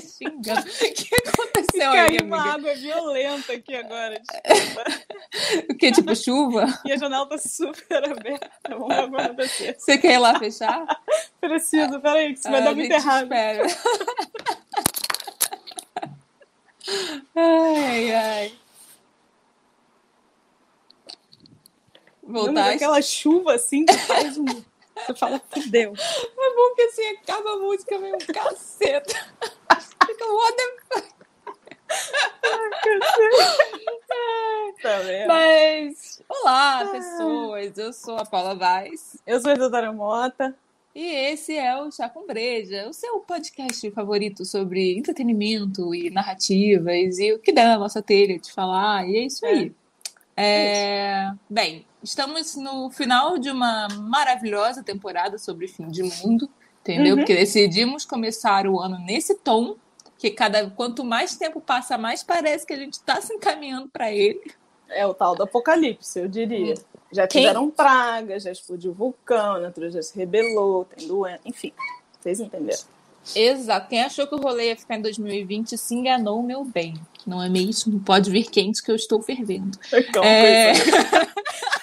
podcast xingando. O que aconteceu Caiu aí, uma amiga? água violenta aqui agora. Desculpa. O que, tipo chuva? E a janela tá super aberta. Vamos vai acontecer. Você quer ir lá fechar? Preciso, peraí, que isso vai Ah, dar a muito errado. espera. ai, ai. Voltar. aquela chuva assim que faz um. Você fala, fudeu. É bom que assim acaba a música meio um caceta. Fica what the fuck. Tá? Mas, olá, pessoas. Eu sou a Paula Vaz. Eu sou a Isadora Mota. E esse é o Chá com Breja, o seu podcast favorito sobre entretenimento e narrativas e o que der na nossa telha de falar. E é isso aí. É, Bem, estamos no final de uma maravilhosa temporada sobre fim de mundo, entendeu? Uhum. Porque decidimos começar o ano nesse tom, que cada quanto mais tempo passa, mais parece que a gente está se encaminhando para ele. É o tal do apocalipse, eu diria. Já Quem- tiveram pragas, já explodiu vulcão, a natureza já se rebelou, tem doença, enfim. Vocês entenderam? Exato. Quem achou que o rolê ia ficar em 2020 se enganou, meu bem. Não é mesmo? Pode vir quente que eu estou fervendo. Então, É. coisa-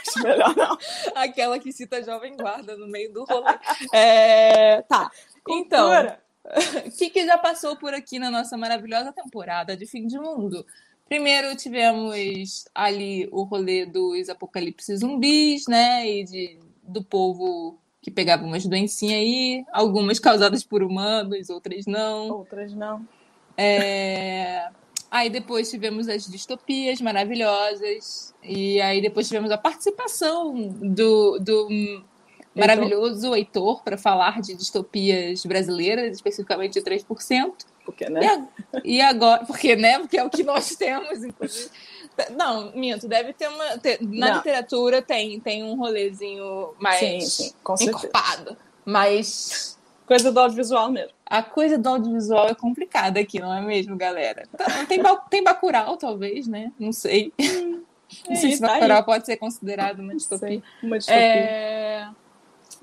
Acho melhor não. Aquela que cita Jovem Guarda no meio do rolê. É, Tá. Então, Cultura. O que, que já passou por aqui na nossa maravilhosa temporada de fim de mundo? Primeiro tivemos ali o rolê dos apocalipse zumbis, né? E de, do povo que pegava umas doencinhas aí, algumas causadas por humanos, outras não. Outras não. É, Aí depois tivemos as distopias maravilhosas. E aí depois tivemos a participação do, do maravilhoso Heitor para falar de distopias brasileiras, especificamente de 3%. Porque, E, né? e agora, porque, né? Porque é o que nós temos, inclusive. Não, minto, deve ter uma. ter- na Não. literatura tem, tem um rolezinho mais Sim, sim, encorpado. Mas Coisa do audiovisual mesmo. a coisa do audiovisual é complicada aqui, não é mesmo, galera? Tá, Tem, tem Bacurau, talvez, né? Não sei. Não sei É, se tá. Bacurau pode ser considerado uma distopia. Uma distopia. É,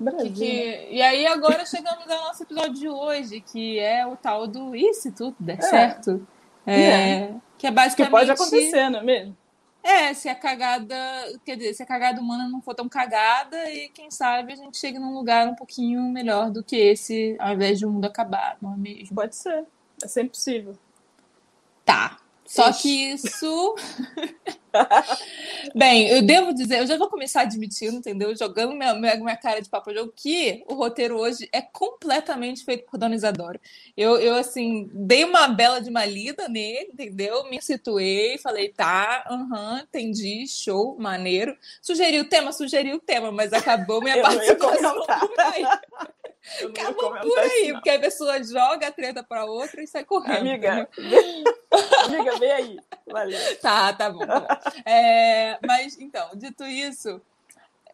Brasil. que- que- e aí agora chegamos ao nosso episódio de hoje, que é o tal do e se tudo der É. certo? É, É. Que é Que basicamente... pode acontecer, não é mesmo? É, se a cagada, quer dizer, se a cagada humana não for tão cagada, e quem sabe a gente chegue num lugar um pouquinho melhor do que esse, ao invés de o mundo acabar, não é mesmo? Pode ser. É sempre possível. Tá. Só Ixi. que isso. Bem, eu devo dizer, eu já vou começar admitindo, entendeu? Jogando minha, minha, minha cara de papo jogo, que o roteiro hoje é completamente feito por Dona Isadora. Eu, eu, assim, dei uma bela de uma lida nele, entendeu? Me situei, falei, tá, aham, entendi, show, maneiro. Sugeri o tema, sugeri o tema, mas acabou minha participação por aí. Acabou por aí, não. porque a pessoa joga a treta pra outra e sai correndo. Amiga, amiga, vem aí. Valeu. Tá, tá bom. tá bom. É, mas, então, dito isso,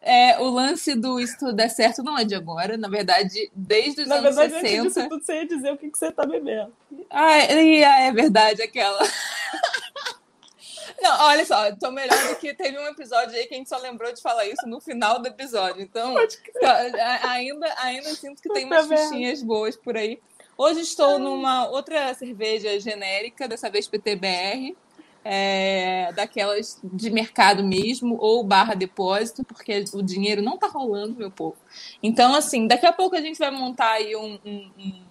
é, o lance do Isso Tudo Der Certo não é de agora, na verdade, desde os Na anos verdade, antes 60. disso tudo, você ia dizer o que, que você tá bebendo. Ah, ah, é verdade, aquela. Não, olha só, tô melhor do que teve um episódio aí que a gente só lembrou de falar isso no final do episódio. Então, a- ainda, ainda sinto que tem umas Puta merda. fichinhas boas por aí. Hoje estou numa outra cerveja genérica, dessa vez PTBR, é, daquelas de mercado mesmo, ou barra depósito, porque o dinheiro não tá rolando, meu povo. Então, assim, daqui a pouco a gente vai montar aí um, um- um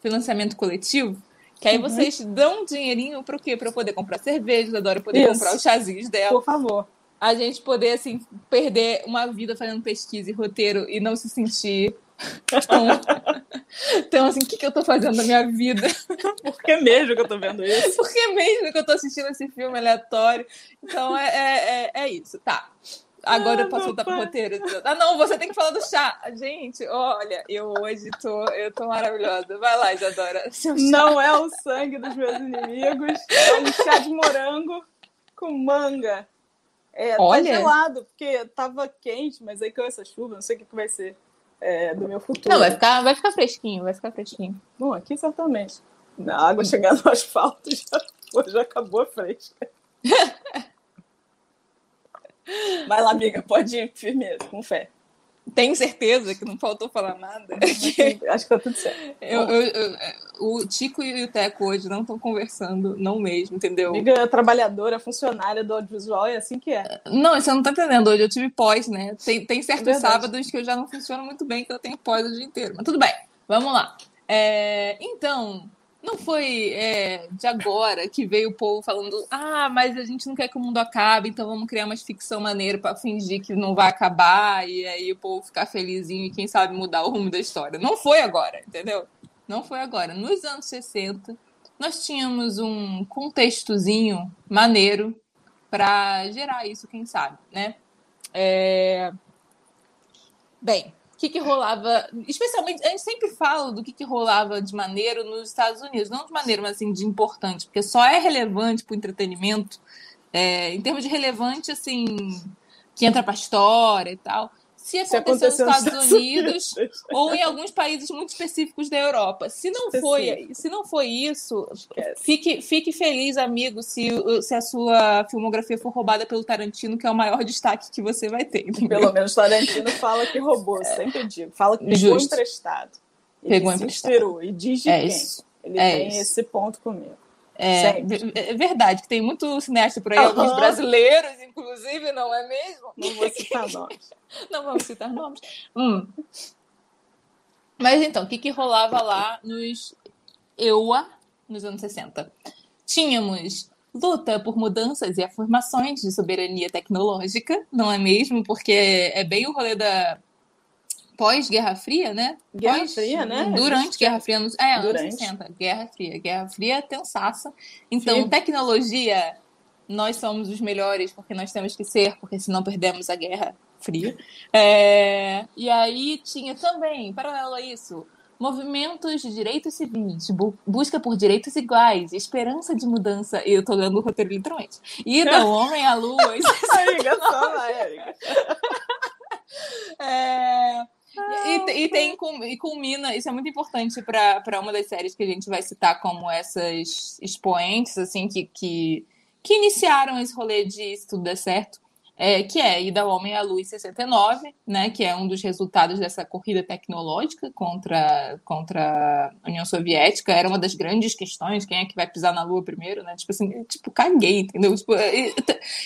financiamento coletivo, que aí Uhum. vocês dão um dinheirinho para o quê? Para eu poder comprar cerveja, adoro poder Isso. comprar os chazinhos dela Por favor. a gente poder, assim, perder uma vida fazendo pesquisa e roteiro e não se sentir tão, tão assim, o que, que eu tô fazendo da minha vida? Por que mesmo que eu tô vendo isso? Por que mesmo que eu tô assistindo esse filme aleatório? Então, é, é, é, é isso, tá. Agora Ah, pro pai. roteiro. Ah, não, você tem que falar do chá. Gente, olha, eu hoje tô, eu tô maravilhosa. Vai lá, Isadora. Não é o sangue dos meus inimigos, é um chá de morango com manga. É, Olha. tá gelado, porque tava quente, mas aí caiu essa chuva, não sei o que, que vai ser é, do meu futuro. Não, vai ficar, vai ficar fresquinho, vai ficar fresquinho. Bom, aqui certamente. A água chegando no asfalto já, já acabou a fresca. Vai lá, amiga, pode ir firmeza, com fé. Tem certeza que não faltou falar nada? Acho que tá tudo certo. Eu, eu, eu, o Tico e o Teco hoje não estão conversando, não mesmo, entendeu? Amiga trabalhadora, funcionária do audiovisual, é assim que é. Não, você não tá entendendo. Hoje eu tive pós, né? Tem, tem certos é sábados que eu já não funciono muito bem, que eu tenho pós o dia inteiro. Mas tudo bem, vamos lá. É, então, não foi é, de agora que veio o povo falando: ah, mas a gente não quer que o mundo acabe, então vamos criar uma ficção maneira para fingir que não vai acabar e aí o povo ficar felizinho e quem sabe mudar o rumo da história. Não foi agora, entendeu? Não foi agora. Nos anos 60, nós tínhamos um contextozinho maneiro para gerar isso, quem sabe, né? É... Bem, que, que rolava, especialmente, a gente sempre fala do que, que rolava de maneiro nos Estados Unidos, não de maneira, mas assim, de importante, porque só é relevante para o entretenimento, é, em termos de relevante, assim, que entra para a história e tal, se aconteceu, se aconteceu nos Estados Unidos ou em alguns países muito específicos da Europa. Se não foi, se não foi isso, fique, fique feliz, amigo, se, se a sua filmografia for roubada pelo Tarantino, que é o maior destaque que você vai ter. Entendeu? Pelo menos Tarantino fala que roubou, sempre digo. Fala que pegou Justo. emprestado. Pegou emprestado. Inspirou, e diz de é quem. Isso. Ele é tem isso. esse ponto comigo. É, é, verdade, que tem muito cineasta por aí, uhum. alguns brasileiros, inclusive, não é mesmo? Não vou citar nomes. não vamos citar nomes. Hum. Mas então, o que, que rolava lá nos EUA, nos anos 60? Tínhamos luta por mudanças e afirmações de soberania tecnológica, não é mesmo? Porque é bem o rolê da pós-Guerra Fria, né? Guerra pós, Fria, né? Durante Guerra Fria, nos, é, durante. anos 60, Guerra Fria. Guerra Fria é tensaça. Então, Sim. tecnologia, nós somos os melhores porque nós temos que ser, porque senão perdemos a Guerra Fria. É, e aí tinha também, paralelo a isso, movimentos de direitos civis, bu busca por direitos iguais, esperança de mudança. E eu tô lendo o roteiro literalmente. Ida, o homem à lua. Amiga, só, Érica. É, e, e, tem e culmina, isso é muito importante para uma das séries que a gente vai citar como essas expoentes, assim, que, que, que iniciaram esse rolê de se tudo der certo é, que é Ida ao Homem à Luz 69, né, que é um dos resultados dessa corrida tecnológica contra, contra a União Soviética. Era uma das grandes questões, quem é que vai pisar na Lua primeiro, né? Tipo assim, tipo, caguei, entendeu? Tipo,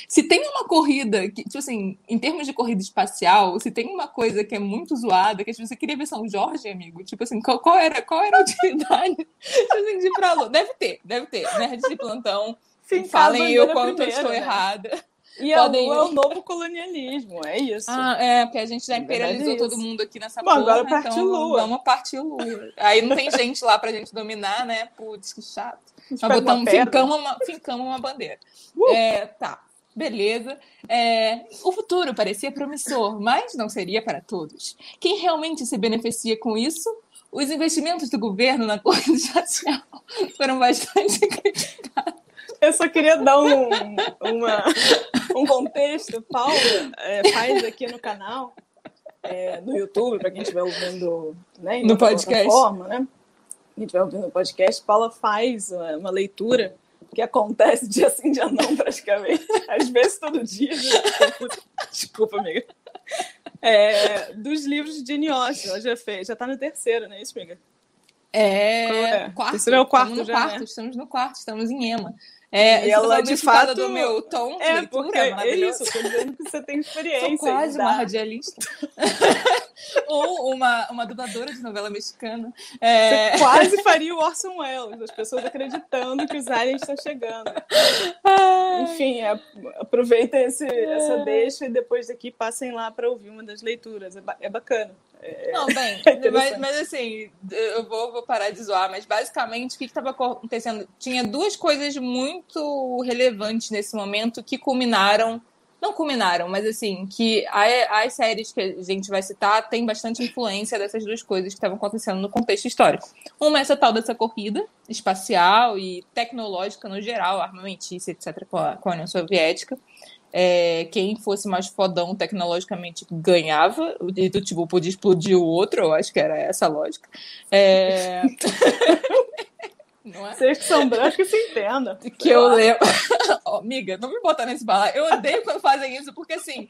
se tem uma corrida, que, tipo assim, em termos de corrida espacial, se tem uma coisa que é muito zoada, que tipo, você queria ver São Jorge, amigo, tipo assim, qual, qual era, qual era a utilidade tipo assim, de ir pra Lua? Deve ter, deve ter, né? De plantão. Sim, Falem o quanto primeiro, eu estou né? errada. E Podem... a Lua é o novo colonialismo, é isso. Ah, é, porque a gente já é imperializou é todo mundo aqui nessa Bom, porra, agora partiu então Lua. Vamos partir Lua. Aí não tem gente lá pra gente dominar, né? Putz, que chato. Nós botamos, fincamos uma, fincamos uma bandeira. Uh! É, tá, beleza. É, o futuro parecia promissor, mas não seria para todos. Quem realmente se beneficia com isso os investimentos do governo na corrida espacial foram bastante criticados. Eu só queria dar um, uma, um contexto. Paula é, faz aqui no canal, é, no YouTube, para quem estiver ouvindo né, no podcast. Forma, né? Quem estiver ouvindo no podcast, Paula faz uma, uma leitura que acontece dia sim, dia não, praticamente. Às vezes todo dia. Desculpa, amiga. É, dos livros de Jane Austen, ela já fez. Já está no terceiro, não é isso, amiga? É, é? quarto. Terceiro é o quarto estamos já, no quarto, né? estamos no quarto, estamos em Ema. É, e ela de fato do meu tom de é, leitura, porque é isso, tô dizendo que você tem experiência. Sou quase uma radialista. Ou uma, uma dubladora de novela mexicana. É... Você quase faria o Orson Welles, as pessoas acreditando que os aliens estão chegando. Enfim, é, aproveita esse, essa deixa e depois daqui passem lá para ouvir uma das leituras. É, ba é bacana. É, Não, bem, é mas, mas, assim, eu vou, vou, parar de zoar, mas basicamente o que estava acontecendo? Tinha duas coisas muito relevantes nesse momento que culminaram. Não culminaram, mas assim, que as séries que a gente vai citar tem bastante influência dessas duas coisas que estavam acontecendo no contexto histórico. Uma é essa tal dessa corrida espacial e tecnológica no geral, armamentícia, etc., com a, com a União Soviética é, quem fosse mais fodão tecnologicamente ganhava, e do tipo, podia explodir o outro, eu acho que era essa a lógica. É... não é? Vocês que são brancos que se entendam. Que eu lembro. oh, amiga, não me bota nesse balaio. Eu odeio quando fazem isso, porque assim,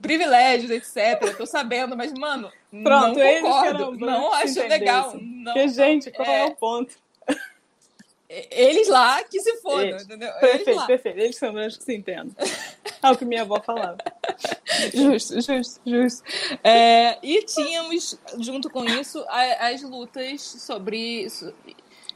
privilégios, etc. Tô sabendo, mas, mano, Pronto, não concordo. Não acho legal. Não, porque, gente, qual é, é o ponto? Eles lá que se fodam, Eles. entendeu? Perfeito, Eles perfeito. Eles são brancos que se entendam. É o que minha avó falava. justo, justo, justo. É, e tínhamos, junto com isso, as lutas sobre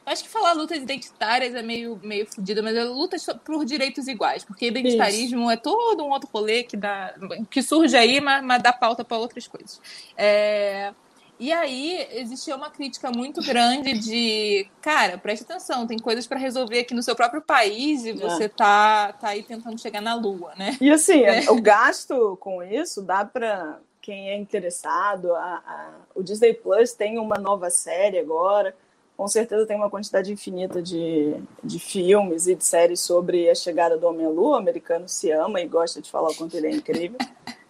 Acho que falar lutas identitárias é meio, meio fodido, mas é lutas por direitos iguais, porque identitarismo Isso. é todo um outro rolê que, dá, que surge aí, mas, mas dá pauta para outras coisas. É, e aí existia uma crítica muito grande de, cara, preste atenção, tem coisas para resolver aqui no seu próprio país e você é. tá, tá aí tentando chegar na lua, né? E assim, é. o gasto com isso dá para quem é interessado. A, a, o Disney Plus tem uma nova série agora com certeza tem uma quantidade infinita de, de filmes e de séries sobre a chegada do Homem à Lua. O americano se ama e gosta de falar o quanto ele é incrível.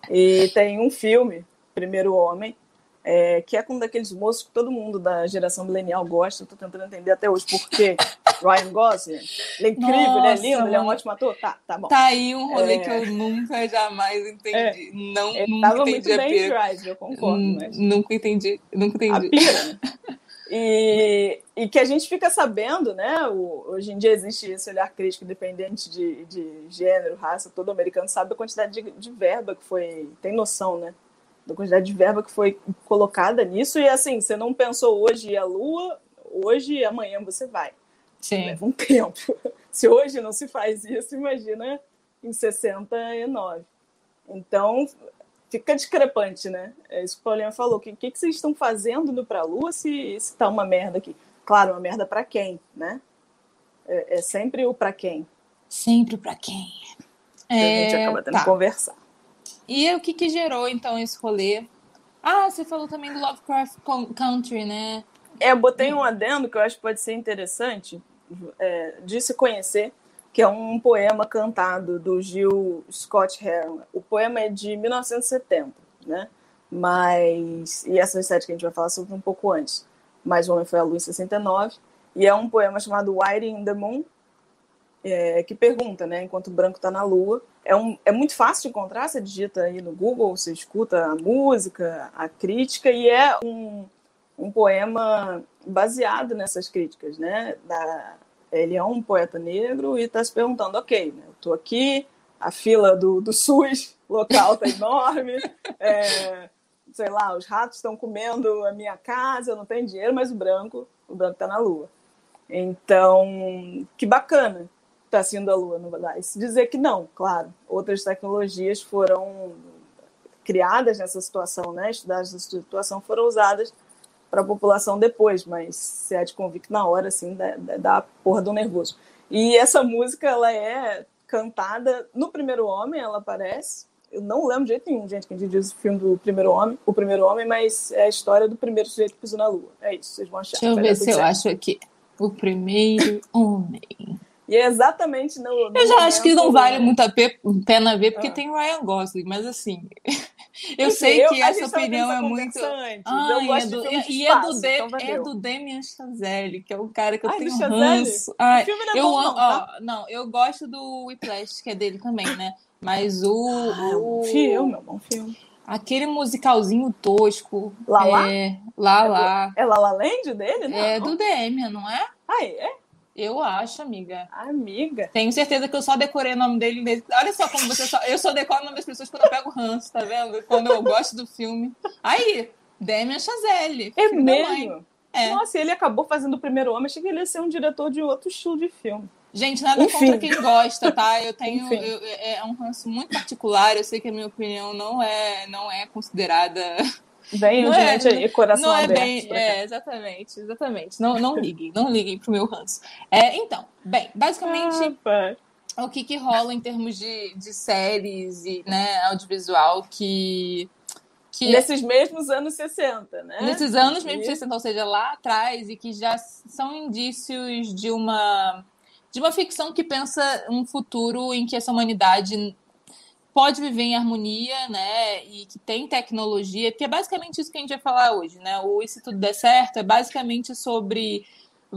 E tem um filme, Primeiro Homem, é, que é com um daqueles moços que todo mundo da geração milenial gosta. Estou tentando entender até hoje por quê. Ryan Gosling, ele é incrível, Nossa, ele é lindo, mano. ele é um ótimo ator. Tá, tá bom. Tá aí um rolê é... que eu nunca, jamais entendi. É... Não, ele nunca entendi muito bem em Drive, eu concordo. Mas... Nunca entendi, nunca entendi. A pira, né? E, e que a gente fica sabendo, né? O, hoje em dia existe esse olhar crítico independente de, de gênero, raça, todo americano sabe a quantidade de, de verba que foi. Tem noção, né? Da quantidade de verba que foi colocada nisso. E assim, você não pensou hoje ir à Lua, hoje e amanhã você vai. Sim. Leva um tempo. Se hoje não se faz isso, imagina em 69. Então, fica discrepante, né? É isso que o Paulinho falou. O que, que, que vocês estão fazendo no Pra Lua se, se tá uma merda aqui? Claro, uma merda para quem, né? É, é, sempre o para quem. Sempre para quem. É, a gente acaba tendo tá. que conversar. E o que, que gerou, então, esse rolê? Ah, você falou também do Lovecraft Country, né? É, eu botei um adendo que eu acho que pode ser interessante é, de se conhecer, que é um poema cantado do Gil Scott Heron. O poema é de 1970, né? Mas. E essa série que a gente vai falar sobre um pouco antes. Mas O Homem Foi a Lua em 69. E é um poema chamado White in the Moon, é, que pergunta, né? Enquanto o branco está na lua. É, um, é muito fácil de encontrar, você digita aí no Google, você escuta a música, a crítica, e é um, um poema baseado nessas críticas, né? Da, ele é um poeta negro e está se perguntando, ok, né, eu estou aqui, a fila do, do SUS local está enorme, é, sei lá, os ratos estão comendo a minha casa, eu não tenho dinheiro, mas o branco, o branco está na lua. Então, que bacana está sendo a lua, não vai se dizer que não, claro, outras tecnologias foram criadas nessa situação, né, estudadas nessa situação, foram usadas para a população depois, mas se é de convicto na hora, assim, dá, dá a porra do nervoso. E essa música, ela é cantada no Primeiro Homem, ela aparece. Eu não lembro de jeito nenhum, gente, que a gente diz o filme do Primeiro Homem, o Primeiro Homem, mas é a história do primeiro sujeito que pisou na Lua. É isso, vocês vão achar. Deixa eu ver se eu acho aqui. O Primeiro Homem. E é exatamente no. no eu já acho que não vale muito a pena ver, porque ah. tem Ryan Gosling, mas assim. eu Enfim, sei que essa opinião é muito. Ai, eu é do, de e é, do de, então é do Demian Chazelle, que é o cara que eu Ai, tenho ranço. Ai, o filme não é eu bom, não, tá? ó, não, eu gosto do Whiplash, que é dele também, né? Mas o. Ah, o filme, é um bom filme. Aquele musicalzinho tosco. Lá Lá? É, lá, é lá. É La La Land dele? Não. É do Demian, não é? Ah, é? Eu acho, amiga. Amiga. Tenho certeza que eu só decorei o nome dele. Olha só como você só. Eu só decoro o nome das pessoas quando eu pego ranço, tá vendo? Quando eu gosto do filme. Aí, Demian Chazelle. É mesmo? É. Nossa, ele acabou fazendo o primeiro homem. Achei que ele ia ser um diretor de outro estilo de filme. Gente, nada Enfim. contra quem gosta, tá? Eu tenho. Eu, é um ranço muito particular. Eu sei que a minha opinião não é, não é considerada Venham, é, gente, aí, coração não é aberto. Bem, é, exatamente, exatamente. Não, não liguem, não liguem pro meu ranço. É, então, bem, basicamente, ah, o que, que rola em termos de, de séries e né, audiovisual que. Que, Nesses mesmos anos 60, né? Nesses anos mesmo 60, ou seja, lá atrás, e que já são indícios de uma de uma ficção que pensa um futuro em que essa humanidade pode viver em harmonia, né? E que tem tecnologia, que é basicamente isso que a gente vai falar hoje, né? O E se tudo der certo é basicamente sobre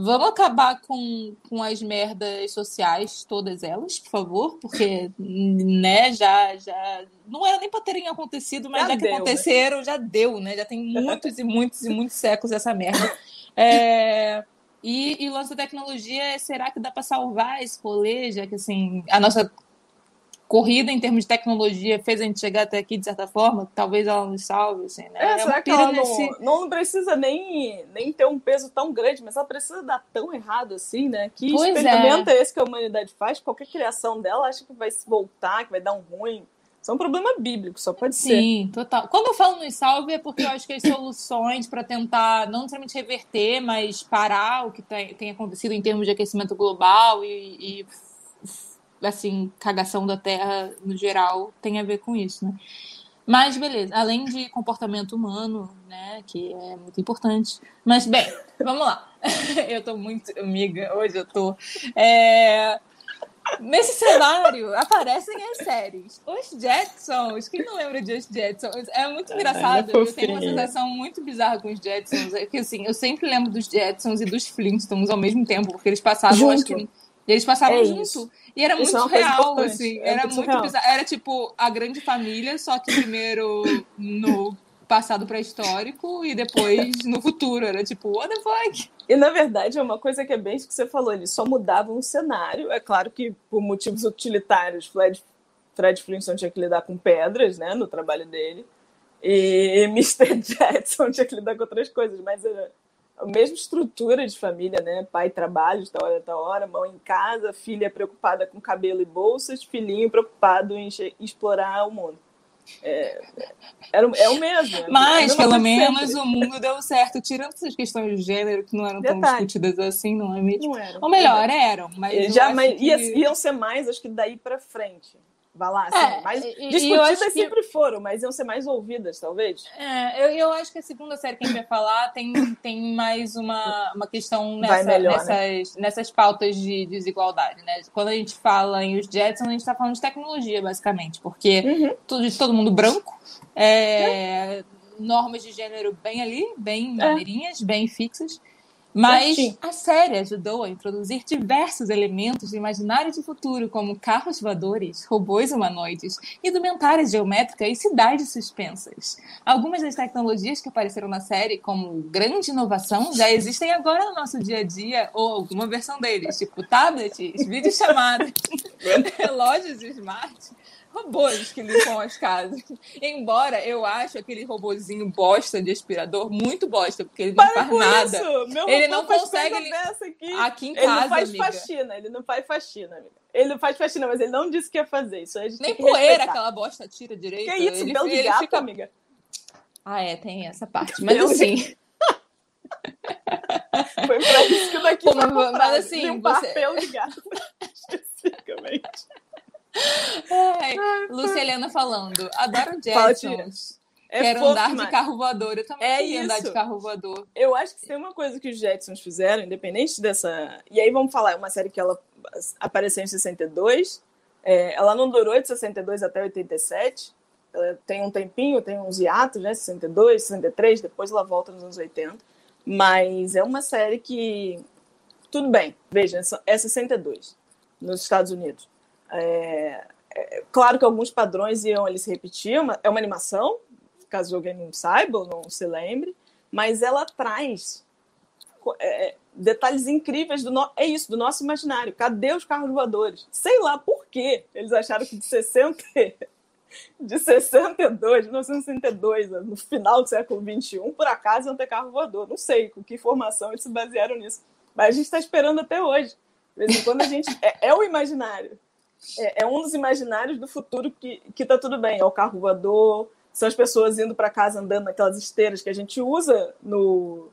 Vamos acabar com, com as merdas sociais, todas elas, por favor, porque, né, já, já. Não era nem para terem acontecido, mas já, já que deu, né? aconteceram, né? já deu, né? Já tem muitos e muitos e muitos séculos essa merda. É, e, e o lance da tecnologia é: será que dá para salvar esse rolê, já que assim, a nossa corrida em termos de tecnologia fez a gente chegar até aqui de certa forma, talvez ela nos salve, assim, né? É, é será que ela nesse... não, não, precisa nem, nem ter um peso tão grande, mas ela precisa dar tão errado assim, né? Que pois experimento é. é esse que a humanidade faz? Qualquer criação dela acha que vai se voltar, que vai dar um ruim. Isso é um problema bíblico, só pode Sim, ser. Sim, total. Quando eu falo nos salve é porque eu acho que as soluções para tentar não necessariamente reverter, mas parar o que tem, tem acontecido em termos de aquecimento global e, e assim, cagação da terra no geral tem a ver com isso, né? Mas beleza, além de comportamento humano, né, que é muito importante. Mas bem, vamos lá. eu tô muito amiga, hoje eu tô. É... Nesse cenário aparecem as séries. Os Jetsons, quem não lembra de Os Jetsons? É muito engraçado. eu tenho uma sensação muito bizarra com os Jetsons. É que assim, eu sempre lembro dos Jetsons e dos Flintstones ao mesmo tempo, porque eles passavam, Junto. acho que eles passavam é junto. Isso. E era muito é real, assim. É era muito, muito bizarro. Era tipo a grande família, só que primeiro no passado pré-histórico e depois no futuro. Era tipo, what the fuck? E na verdade é uma coisa que é bem isso que você falou, eles só mudavam o cenário. É claro que por motivos utilitários, Fred, Fred Flintstone tinha que lidar com pedras, né, no trabalho dele. E Mr. Jetson tinha que lidar com outras coisas, mas era a mesma estrutura de família, né? Pai trabalha de tal hora tal hora, mãe em casa, filha preocupada com cabelo e bolsas, filhinho preocupado em, explorar o mundo. É, é, é o mesmo. É Mas, pelo menos, sempre. o mundo deu certo, tirando essas questões de gênero que não eram Detalhe. tão discutidas assim, não é mesmo? Não eram. Ou melhor, eram. Mas Já, mas que... iam ser mais, acho que daí para frente vai lá, assim, é, mais discutidas que... sempre foram, mas iam ser mais ouvidas, talvez. É, eu, eu acho que a segunda série que a gente vai falar tem, tem mais uma, uma questão nessa, melhor, né? nessas, né? nessas pautas de desigualdade, né? Quando a gente fala em os Jetsons, a gente está falando de tecnologia, basicamente, porque uhum. tudo, de todo mundo branco, é, é. normas de gênero bem ali, bem é. maneirinhas, bem fixas, mas a série ajudou a introduzir diversos elementos do imaginário de futuro, como carros voadores, robôs humanoides, indumentárias geométricas e cidades suspensas. Algumas das tecnologias que apareceram na série como grande inovação já existem agora no nosso dia a dia, ou alguma versão deles, tipo tablets, videochamadas, relógios smart, robôs que limpam as casas. Embora eu acho aquele robozinho bosta de aspirador muito bosta, porque ele não Para faz nada. Isso. Meu ele não consegue ele... aqui. aqui em ele casa, não faz amiga. faxina, ele não faz faxina, amiga. Ele não faz faxina, mas ele não disse que ia fazer isso. Nem poeira aquela bosta tira direito. Que isso, ele, belo de gato, fica... amiga. Ah, é, tem essa parte. Mas assim. Foi pra isso que daqui Pô, mas, mas assim, limpar você... pelo de gato especificamente. Ai, Lúcia Helena falando. Adoro Jetsons. É Quero fofo, andar de carro voador. Eu também é queria isso. andar de carro voador. Eu acho que tem uma coisa que os Jetsons fizeram, independente dessa. E aí vamos falar, é uma série que ela apareceu em 62. É, ela não durou de 62 até 87. Ela tem um tempinho, tem uns hiatos, né? 62, 63, depois ela volta nos anos 80. Mas é uma série que. Tudo bem, veja, é 62 nos Estados Unidos. É, é, claro que alguns padrões iam ali se repetir, é uma, é uma animação, caso alguém não saiba ou não se lembre, mas ela traz é, detalhes incríveis do no... é isso, do nosso imaginário. Cadê os carros voadores? Sei lá por quê. Eles acharam que de 60 de 62, 1962, no final do século 21, por acaso iam ter carro voador. Não sei com que informação eles se basearam nisso. Mas a gente está esperando até hoje. De vez em quando a gente. É, é o imaginário é, é, um dos imaginários do futuro que, que tá tudo bem. É o carro voador, são as pessoas indo para casa andando naquelas esteiras que a gente usa no,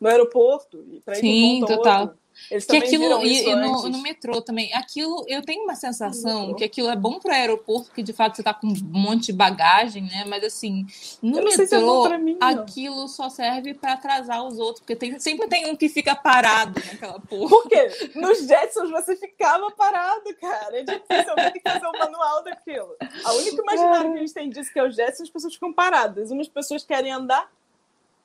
no aeroporto. Para ir Sim, total. Outro. Eles que aquilo e, no, no, metrô também. Aquilo, eu tenho uma sensação que aquilo é bom para o aeroporto, porque de fato você tá com um monte de bagagem, né? Mas assim, no metrô, é mim, aquilo só serve para atrasar os outros, porque tem, sempre tem um que fica parado naquela porra. Por quê? Nos Jetsons você ficava parado, cara. É difícil alguém tem que fazer o manual daquilo. A única imaginário que a gente tem disso que é o Jetsons, as pessoas ficam paradas. Umas pessoas querem andar,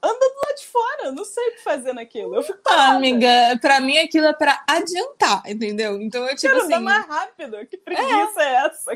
anda do lado de fora, eu não sei o que fazer naquilo. Eu fico ah, amiga, pra mim aquilo é pra adiantar, entendeu? Então eu tipo Quero assim. andar mais rápido. Que preguiça é, é essa?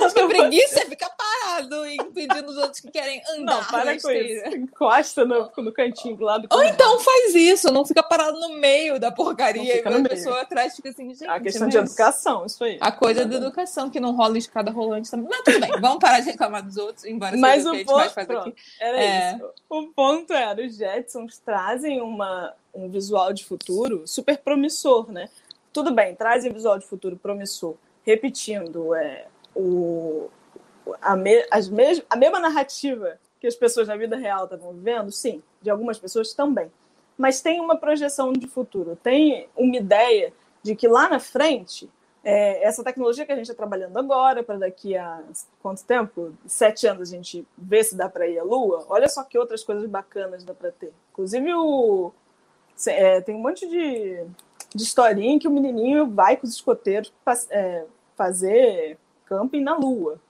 Acho que a preguiça é ficar parado e impedindo os outros que querem andar. Não, para com isso. Encosta no, no cantinho do lado. Ou então faz isso, não fica parado no meio da porcaria. E a pessoa atrás fica assim, gente. A questão de educação, isso aí. A coisa da educação, que não rola escada rolante também. Mas tudo bem, vamos parar de reclamar dos outros, embora Mas seja o que ponto, a gente mais faz aqui. Era é... isso. O ponto era, os Jetsons trazem uma, um visual de futuro super promissor, né? Tudo bem, trazem visual de futuro promissor. Repetindo, é, o, a, me, as mes, a mesma narrativa que as pessoas na vida real estavam vivendo, sim, de algumas pessoas também. Mas tem uma projeção de futuro, tem uma ideia de que lá na frente, é, essa tecnologia que a gente está trabalhando agora, para daqui a quanto tempo? Sete anos a gente vê se dá para ir à Lua. Olha só que outras coisas bacanas dá para ter. Inclusive, o, é, tem um monte de, de historinha que o menininho vai com os escoteiros é, fazer camping na Lua.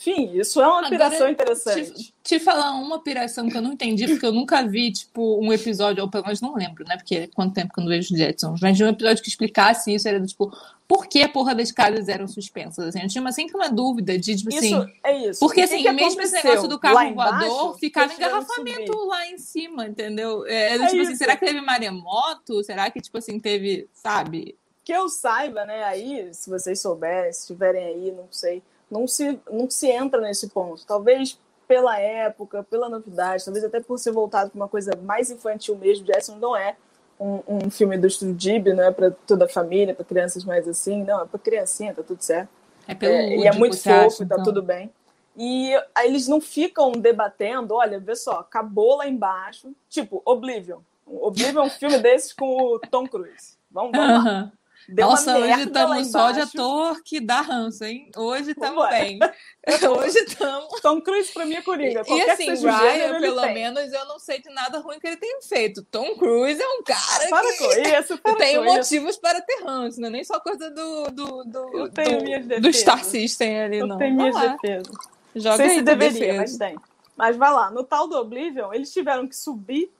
Enfim, isso é uma piração Agora, interessante. Te, te, falar uma piração que eu não entendi, porque eu nunca vi, tipo, um episódio, ou pelo menos não lembro, né? Porque quanto tempo que eu não vejo Jetsons, mas de um episódio que explicasse isso, era do tipo, por que a porra das casas eram suspensas? Assim, eu tinha uma, sempre uma dúvida de, tipo assim. Isso, é isso. Porque, assim, que mesmo esse negócio do carro voador ficava engarrafamento lá em cima, entendeu? É, é tipo assim, será que teve maremoto? Será que, tipo assim, teve, sabe? Que eu saiba, né? Aí, se vocês souberem, se estiverem aí, não sei, não se, não se entra nesse ponto. Talvez pela época, pela novidade, talvez até por ser voltado para uma coisa mais infantil mesmo. Jason não é um, um filme do Estúdio Ghibli, não é para toda a família, para crianças mais assim, não, é para criancinha, tá tudo certo. É pelo é, e é muito fofo, acha, tá então. tudo bem. E aí eles não ficam debatendo, olha, vê só, acabou lá embaixo, tipo Oblivion. Oblivion é um filme desses com o Tom Cruise. Vamos, vamos lá. Deu Nossa, hoje estamos só de ator que dá ranço, hein? Hoje estamos bem. hoje estamos. Tom Cruise pra mim é coringa. e assim, Ryan, pelo tem. menos, eu não sei de nada ruim que ele tenha feito. Tom Cruise é um cara para que com isso, para tem com motivos isso. para ter ranço, não é nem só coisa do, do, do, eu tenho do, do Star System ali, eu não. Tenho minhas defesas. Joga sei se deveria, defesa. mas tem. Mas vai lá, no tal do Oblivion, eles tiveram que subir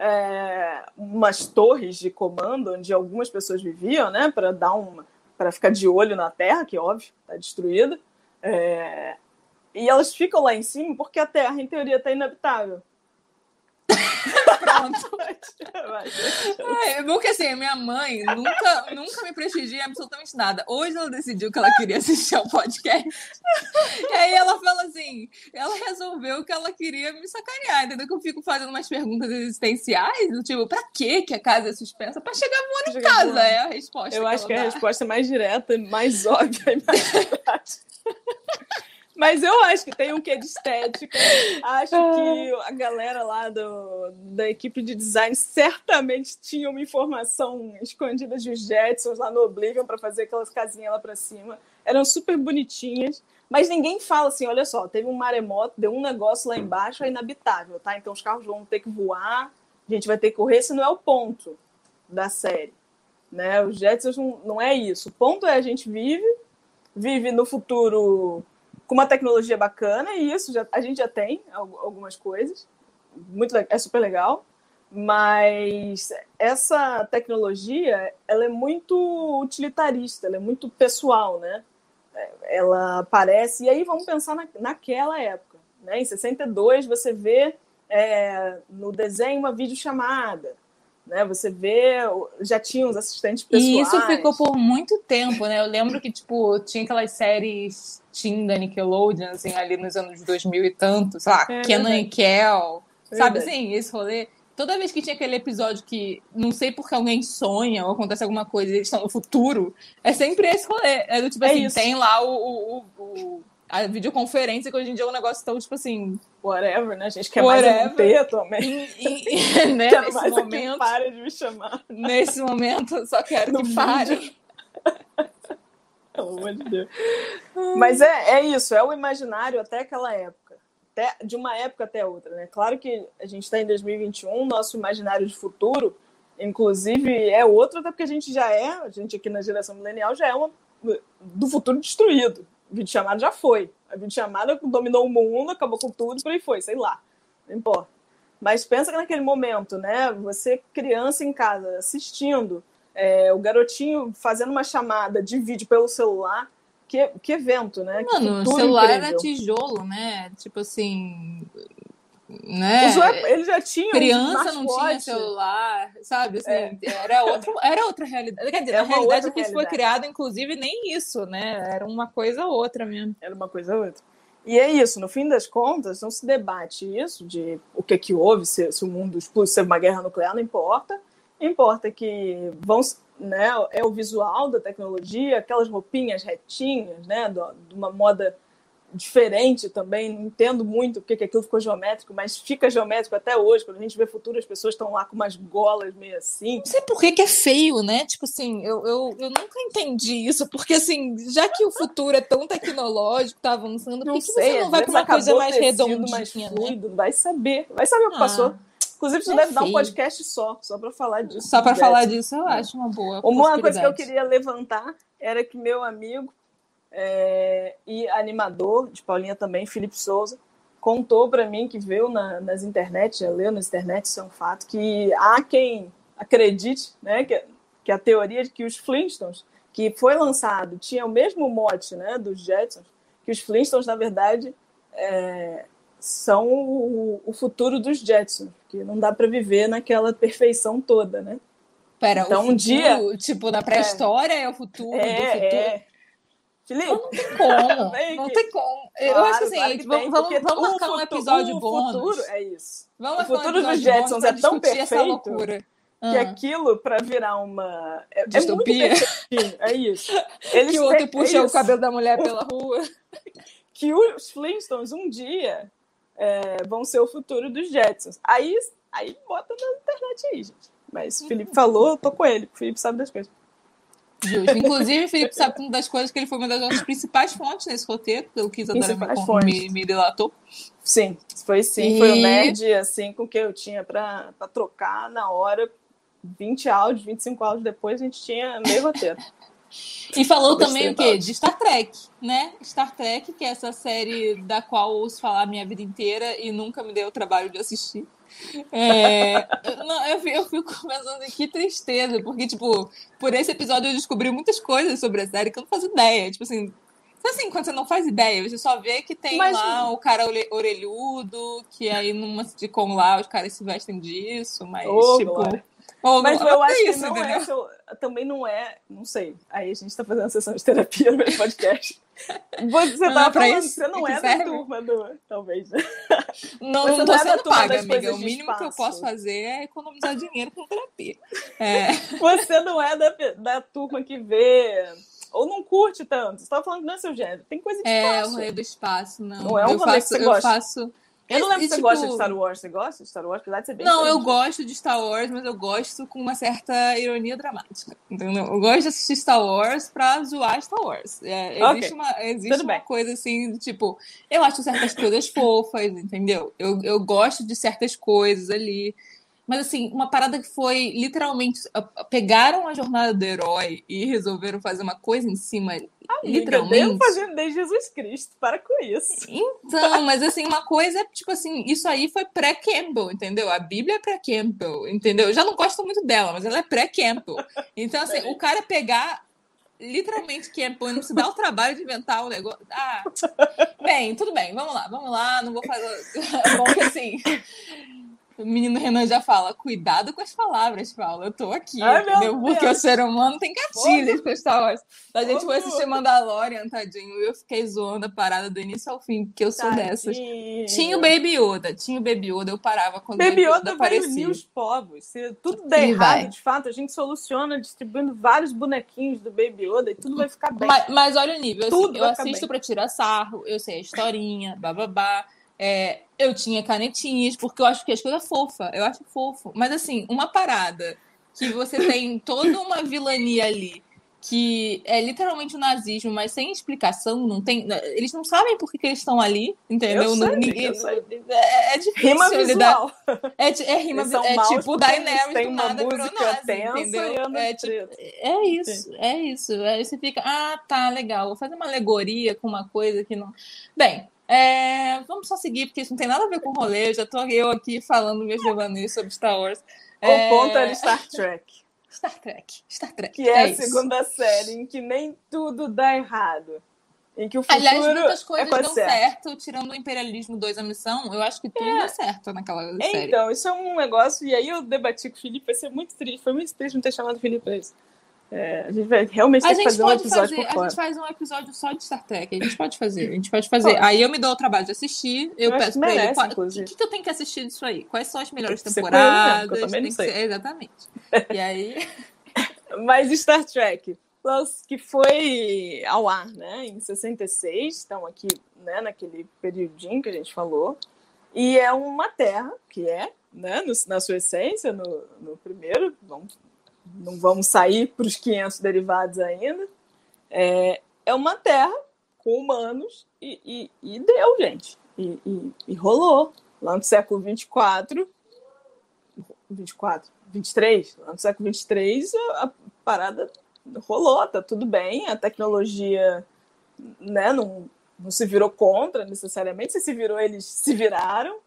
é, umas torres de comando onde algumas pessoas viviam, né, para dar uma, para ficar de olho na Terra, que óbvio está destruída. É, e elas ficam lá em cima porque a Terra, em teoria, está inabitável. Pronto. é bom que assim, a minha mãe nunca, nunca me prestigia absolutamente nada. Hoje ela decidiu que ela queria assistir ao podcast. E aí ela fala assim: ela resolveu que ela queria me sacanear, entendeu? Que eu fico fazendo umas perguntas existenciais, do tipo, pra que a casa é suspensa? Pra chegar voando em casa, voando. é a resposta. Eu que acho que dá. a resposta é mais direta, mais óbvia e mais Mas eu acho que tem um quê de estética. Acho que a galera lá do, da equipe de design certamente tinha uma informação escondida de Jetsons lá no Oblivion para fazer aquelas casinhas lá para cima. Eram super bonitinhas. Mas ninguém fala assim, olha só, teve um maremoto, deu um negócio lá embaixo, é inabitável, tá? Então os carros vão ter que voar, a gente vai ter que correr, esse não é o ponto da série. Né? Os Jetsons não, não é isso. O ponto é a gente vive, vive no futuro com uma tecnologia bacana, e isso já, a gente já tem algumas coisas, muito, é super legal, mas essa tecnologia ela é muito utilitarista, ela é muito pessoal, né? Ela aparece, e aí vamos pensar na, naquela época. Né? Em 62, você vê é, no desenho uma videochamada, né? Você vê, já tinha os assistentes pessoais. E isso ficou por muito tempo, né? Eu lembro que, tipo, tinha aquelas séries Teen da Nickelodeon, assim, ali nos anos 2000 e tanto, sei lá, é, Kenan e Kel, sabe assim, esse rolê. Toda vez que tinha aquele episódio que não sei porque alguém sonha ou acontece alguma coisa e eles estão no futuro, é sempre esse rolê. É do tipo é assim, isso. tem lá o, o, o a videoconferência, que hoje em dia é um negócio tão, tipo assim. Whatever, né? A gente quer whatever. mais ter atualmente. E, e, né, quero nesse mais momento. Que pare de me chamar. Nesse momento, eu só quero no que pare. Pelo amor de Deus. Mas é, é isso, é o imaginário até aquela época. Até, de uma época até outra, né? Claro que a gente está em 2021, nosso imaginário de futuro, inclusive, é outro, até porque a gente já é, a gente aqui na geração milenial já é uma do futuro destruído videochamada já foi. A videochamada dominou o mundo, acabou com tudo, por aí foi, sei lá. não importa. Mas pensa que naquele momento, né? Você, criança em casa, assistindo, é, o garotinho fazendo uma chamada de vídeo pelo celular. Que, que evento, né? Mano, o celular incrível. era tijolo, né? Tipo assim. Né? Ele já tinha criança não tinha celular, sabe? Assim, é. era, outro, era outra realidade. Quer dizer, é a realidade que isso foi criado, inclusive, nem isso, né? Era uma coisa ou outra mesmo. Era uma coisa ou outra. E é isso, no fim das contas, não se debate isso de o que, que houve, se, se o mundo explodiu, se uma guerra nuclear, não importa. Importa que vão, né, é o visual da tecnologia, aquelas roupinhas retinhas, né, de uma moda diferente também, não entendo muito porque que aquilo ficou geométrico, mas fica geométrico até hoje, quando a gente vê futuro, as pessoas estão lá com umas golas meio assim. Não sei por que, que é feio, né? Tipo assim, eu, eu, eu nunca entendi isso, porque assim, já que o futuro é tão tecnológico, tá avançando, por que, que você não vai para uma coisa mais redondinha, mais né? fluido, né? Vai saber, vai saber o que ah. passou. Inclusive, isso é deve feio. dar um podcast só, só para falar disso. Só para falar disso, eu acho uma boa. Uma coisa que eu queria levantar era que meu amigo é, e animador de Paulinha também, Felipe Souza, contou para mim que viu na, nas internet, leu nas internet, isso é um fato, que há quem acredite né, que, que a teoria de que os Flintstones, que foi lançado, tinha o mesmo mote né, dos Jetsons, que os Flintstones, na verdade, é, são o, o, futuro dos Jetsons, que não dá para viver naquela perfeição toda, né? Pera, então, futuro, um dia, tipo, na pré-história é, é, o futuro é, do futuro. É, Felipe? Não, tem como. não tem como. Eu claro, acho que assim, claro que vamos, vamos, vamos marcar futuro, um episódio o bônus. futuro é isso. Vamos o futuro um dos Jetsons é tão perfeito que ah. aquilo para virar uma é, distopia. É, é isso. Eles que o outro puxa é o cabelo da mulher pela rua. Que os Flintstones um dia é, vão ser o futuro dos Jetsons. Aí, aí bota na internet aí, gente. Mas o Felipe falou, eu tô com ele. O Felipe sabe das coisas. Justo. Inclusive, Felipe sabe uma das coisas que ele foi uma das nossas principais fontes nesse roteiro, pelo que Isadora me, me, me delatou. Sim, foi sim. E... Foi o nerd, assim, com que eu tinha para trocar na hora. 20 áudios, 25 áudios depois, a gente tinha meio roteiro. E falou também o quê? De Star Trek, né? Star Trek, que é essa série da qual ouço falar a minha vida inteira e nunca me deu o trabalho de assistir. É, não, eu, eu fico pensando que tristeza, porque, tipo, por esse episódio eu descobri muitas coisas sobre a série que eu não fazia ideia. Tipo assim, assim, quando você não faz ideia, você só vê que tem Mas, lá o cara orelhudo, que aí numa sitcom lá os caras se vestem disso, mas, oh, tipo. Oh, mas eu acho isso, que não é, também não é, não sei. Aí a gente tá fazendo uma sessão de terapia no meu podcast. Você não tava falando isso, você não é da turma do. Talvez. Não, você não tô não é sendo paga, amiga. O mínimo que eu posso fazer é economizar dinheiro com terapia. É. Você não é da, da turma que vê. Ou não curte tanto. Você tava falando que não é seu gênero. Tem coisa de espaço. É, o rolê do espaço, não. Não é um eu rolê faço, que você gosta. Eu faço eu não lembro se você tipo... gosta de Star Wars. Você gosta de Star Wars? Apesar de ser bem Não, eu gosto de Star Wars, mas eu gosto com uma certa ironia dramática. Entendeu? Eu gosto de assistir Star Wars pra zoar Star Wars. É, existe okay. uma, existe uma coisa assim, tipo, eu acho certas coisas fofas, entendeu? Eu, eu gosto de certas coisas ali. Mas, assim, uma parada que foi literalmente. Pegaram a jornada do herói e resolveram fazer uma coisa em cima. Amiga, literalmente. fazendo desde Jesus Cristo, para com isso. Então, mas assim, uma coisa, tipo assim, isso aí foi pré-Campbell, entendeu? A Bíblia é pré-Campbell, entendeu? Eu já não gosto muito dela, mas ela é pré-Campbell. Então, assim, o cara pegar literalmente Campbell e não se dá o trabalho de inventar o negócio. Ah, bem, tudo bem, vamos lá, vamos lá, não vou fazer. Bom que assim o menino Renan já fala: cuidado com as palavras, Paulo. Eu tô aqui, Ai, entendeu? Porque o ser humano tem gatilhos com Star Wars. A gente foi assistir Mandalorian, tadinho. Eu fiquei zoando a parada do início ao fim, porque eu sou tadinho. dessas. Tinha o Baby Yoda, tinha o Baby Yoda, eu parava quando Baby Yoda, Yoda aparecia. os povos. Se tudo der errado, vai. de fato, a gente soluciona distribuindo vários bonequinhos do Baby Yoda e tudo vai ficar bem. Mas, mas olha o nível. Assim, eu assisto para tirar sarro, eu sei a historinha, bababá. É, eu tinha canetinhas, porque eu acho que as coisas fofa, eu acho fofo. Mas assim, uma parada que você tem toda uma vilania ali, que é literalmente o nazismo, mas sem explicação, não tem. Eles não sabem por que, que eles estão ali, entendeu? Eu sei, ninguém, eu sei. É, é difícil rima visual. É, é rima é tipo Daenerys do nada virou nazi, entendeu? É, tipo, é isso, Sim. é isso. Aí você fica, ah, tá, legal, vou fazer uma alegoria com uma coisa que não. Bem, É, vamos só seguir, porque isso não tem nada a ver com rolê. Já tô eu aqui falando meus devaneios sobre Star Wars. O é... ponto era Star Trek. Star Trek, Star Trek. Que é, é a isso. segunda série em que nem tudo dá errado. Em que o futuro Aliás, muitas é coisas é dão certo. certo. tirando o Imperialismo 2 a missão, eu acho que tudo é. deu certo naquela série. Então, isso é um negócio, e aí eu debati com o Felipe, vai ser muito triste, foi muito triste não ter chamado o Felipe pra isso. É, a gente vai realmente ter que fazer um episódio fazer, A gente faz um episódio só de Star Trek. A gente pode fazer. A gente pode fazer. Pode. Aí eu me dou o trabalho de assistir. Eu, eu peço pra ele. O que, que, eu tenho que assistir disso aí? Quais são as melhores temporadas? Coisa, eu também não sei. Ser, exatamente. E aí. Mas Star Trek, que foi ao ar né, em 66, estão aqui né, naquele periodinho que a gente falou, e é uma terra que é, né, no, na sua essência, no, no primeiro, vamos não vamos sair para os 500 derivados ainda. É, é uma terra com humanos e, e, e deu, gente. E, e, e, rolou. Lá no século 24, 24, 23, lá no século 23, a, parada rolou, tá tudo bem, a tecnologia né, não, não se virou contra necessariamente, se se virou, eles se viraram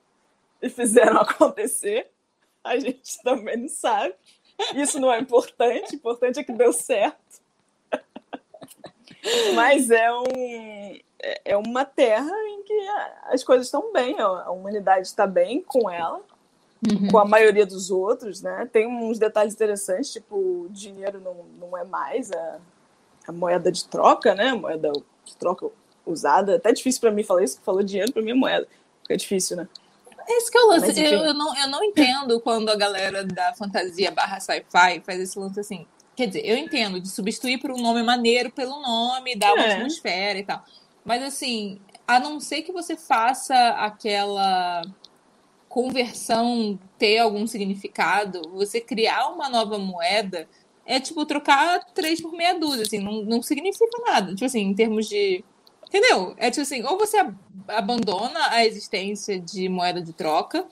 e fizeram acontecer. A gente também não sabe. Isso não é importante, importante é que deu certo. Mas é, um, é, é uma terra em que as coisas estão bem, a humanidade está bem com ela, uhum. com a maioria dos outros, né? Tem uns detalhes interessantes, tipo, o dinheiro não, não é mais a, a moeda de troca, né? A moeda de troca usada. É até difícil para mim falar isso, que falou dinheiro para mim é moeda. Fica difícil, né? Esse que é o lance. Eu, eu, não, eu não entendo quando a galera da fantasia barra sci-fi faz esse lance assim. Quer dizer, eu entendo de substituir por um nome maneiro pelo nome, dar uma é. atmosfera e tal. Mas assim, a não ser que você faça aquela conversão ter algum significado, você criar uma nova moeda é tipo trocar três por meia dúzia, assim, não, não significa nada. Tipo assim, em termos de Entendeu? É tipo assim, ou você abandona a existência de moeda de troca,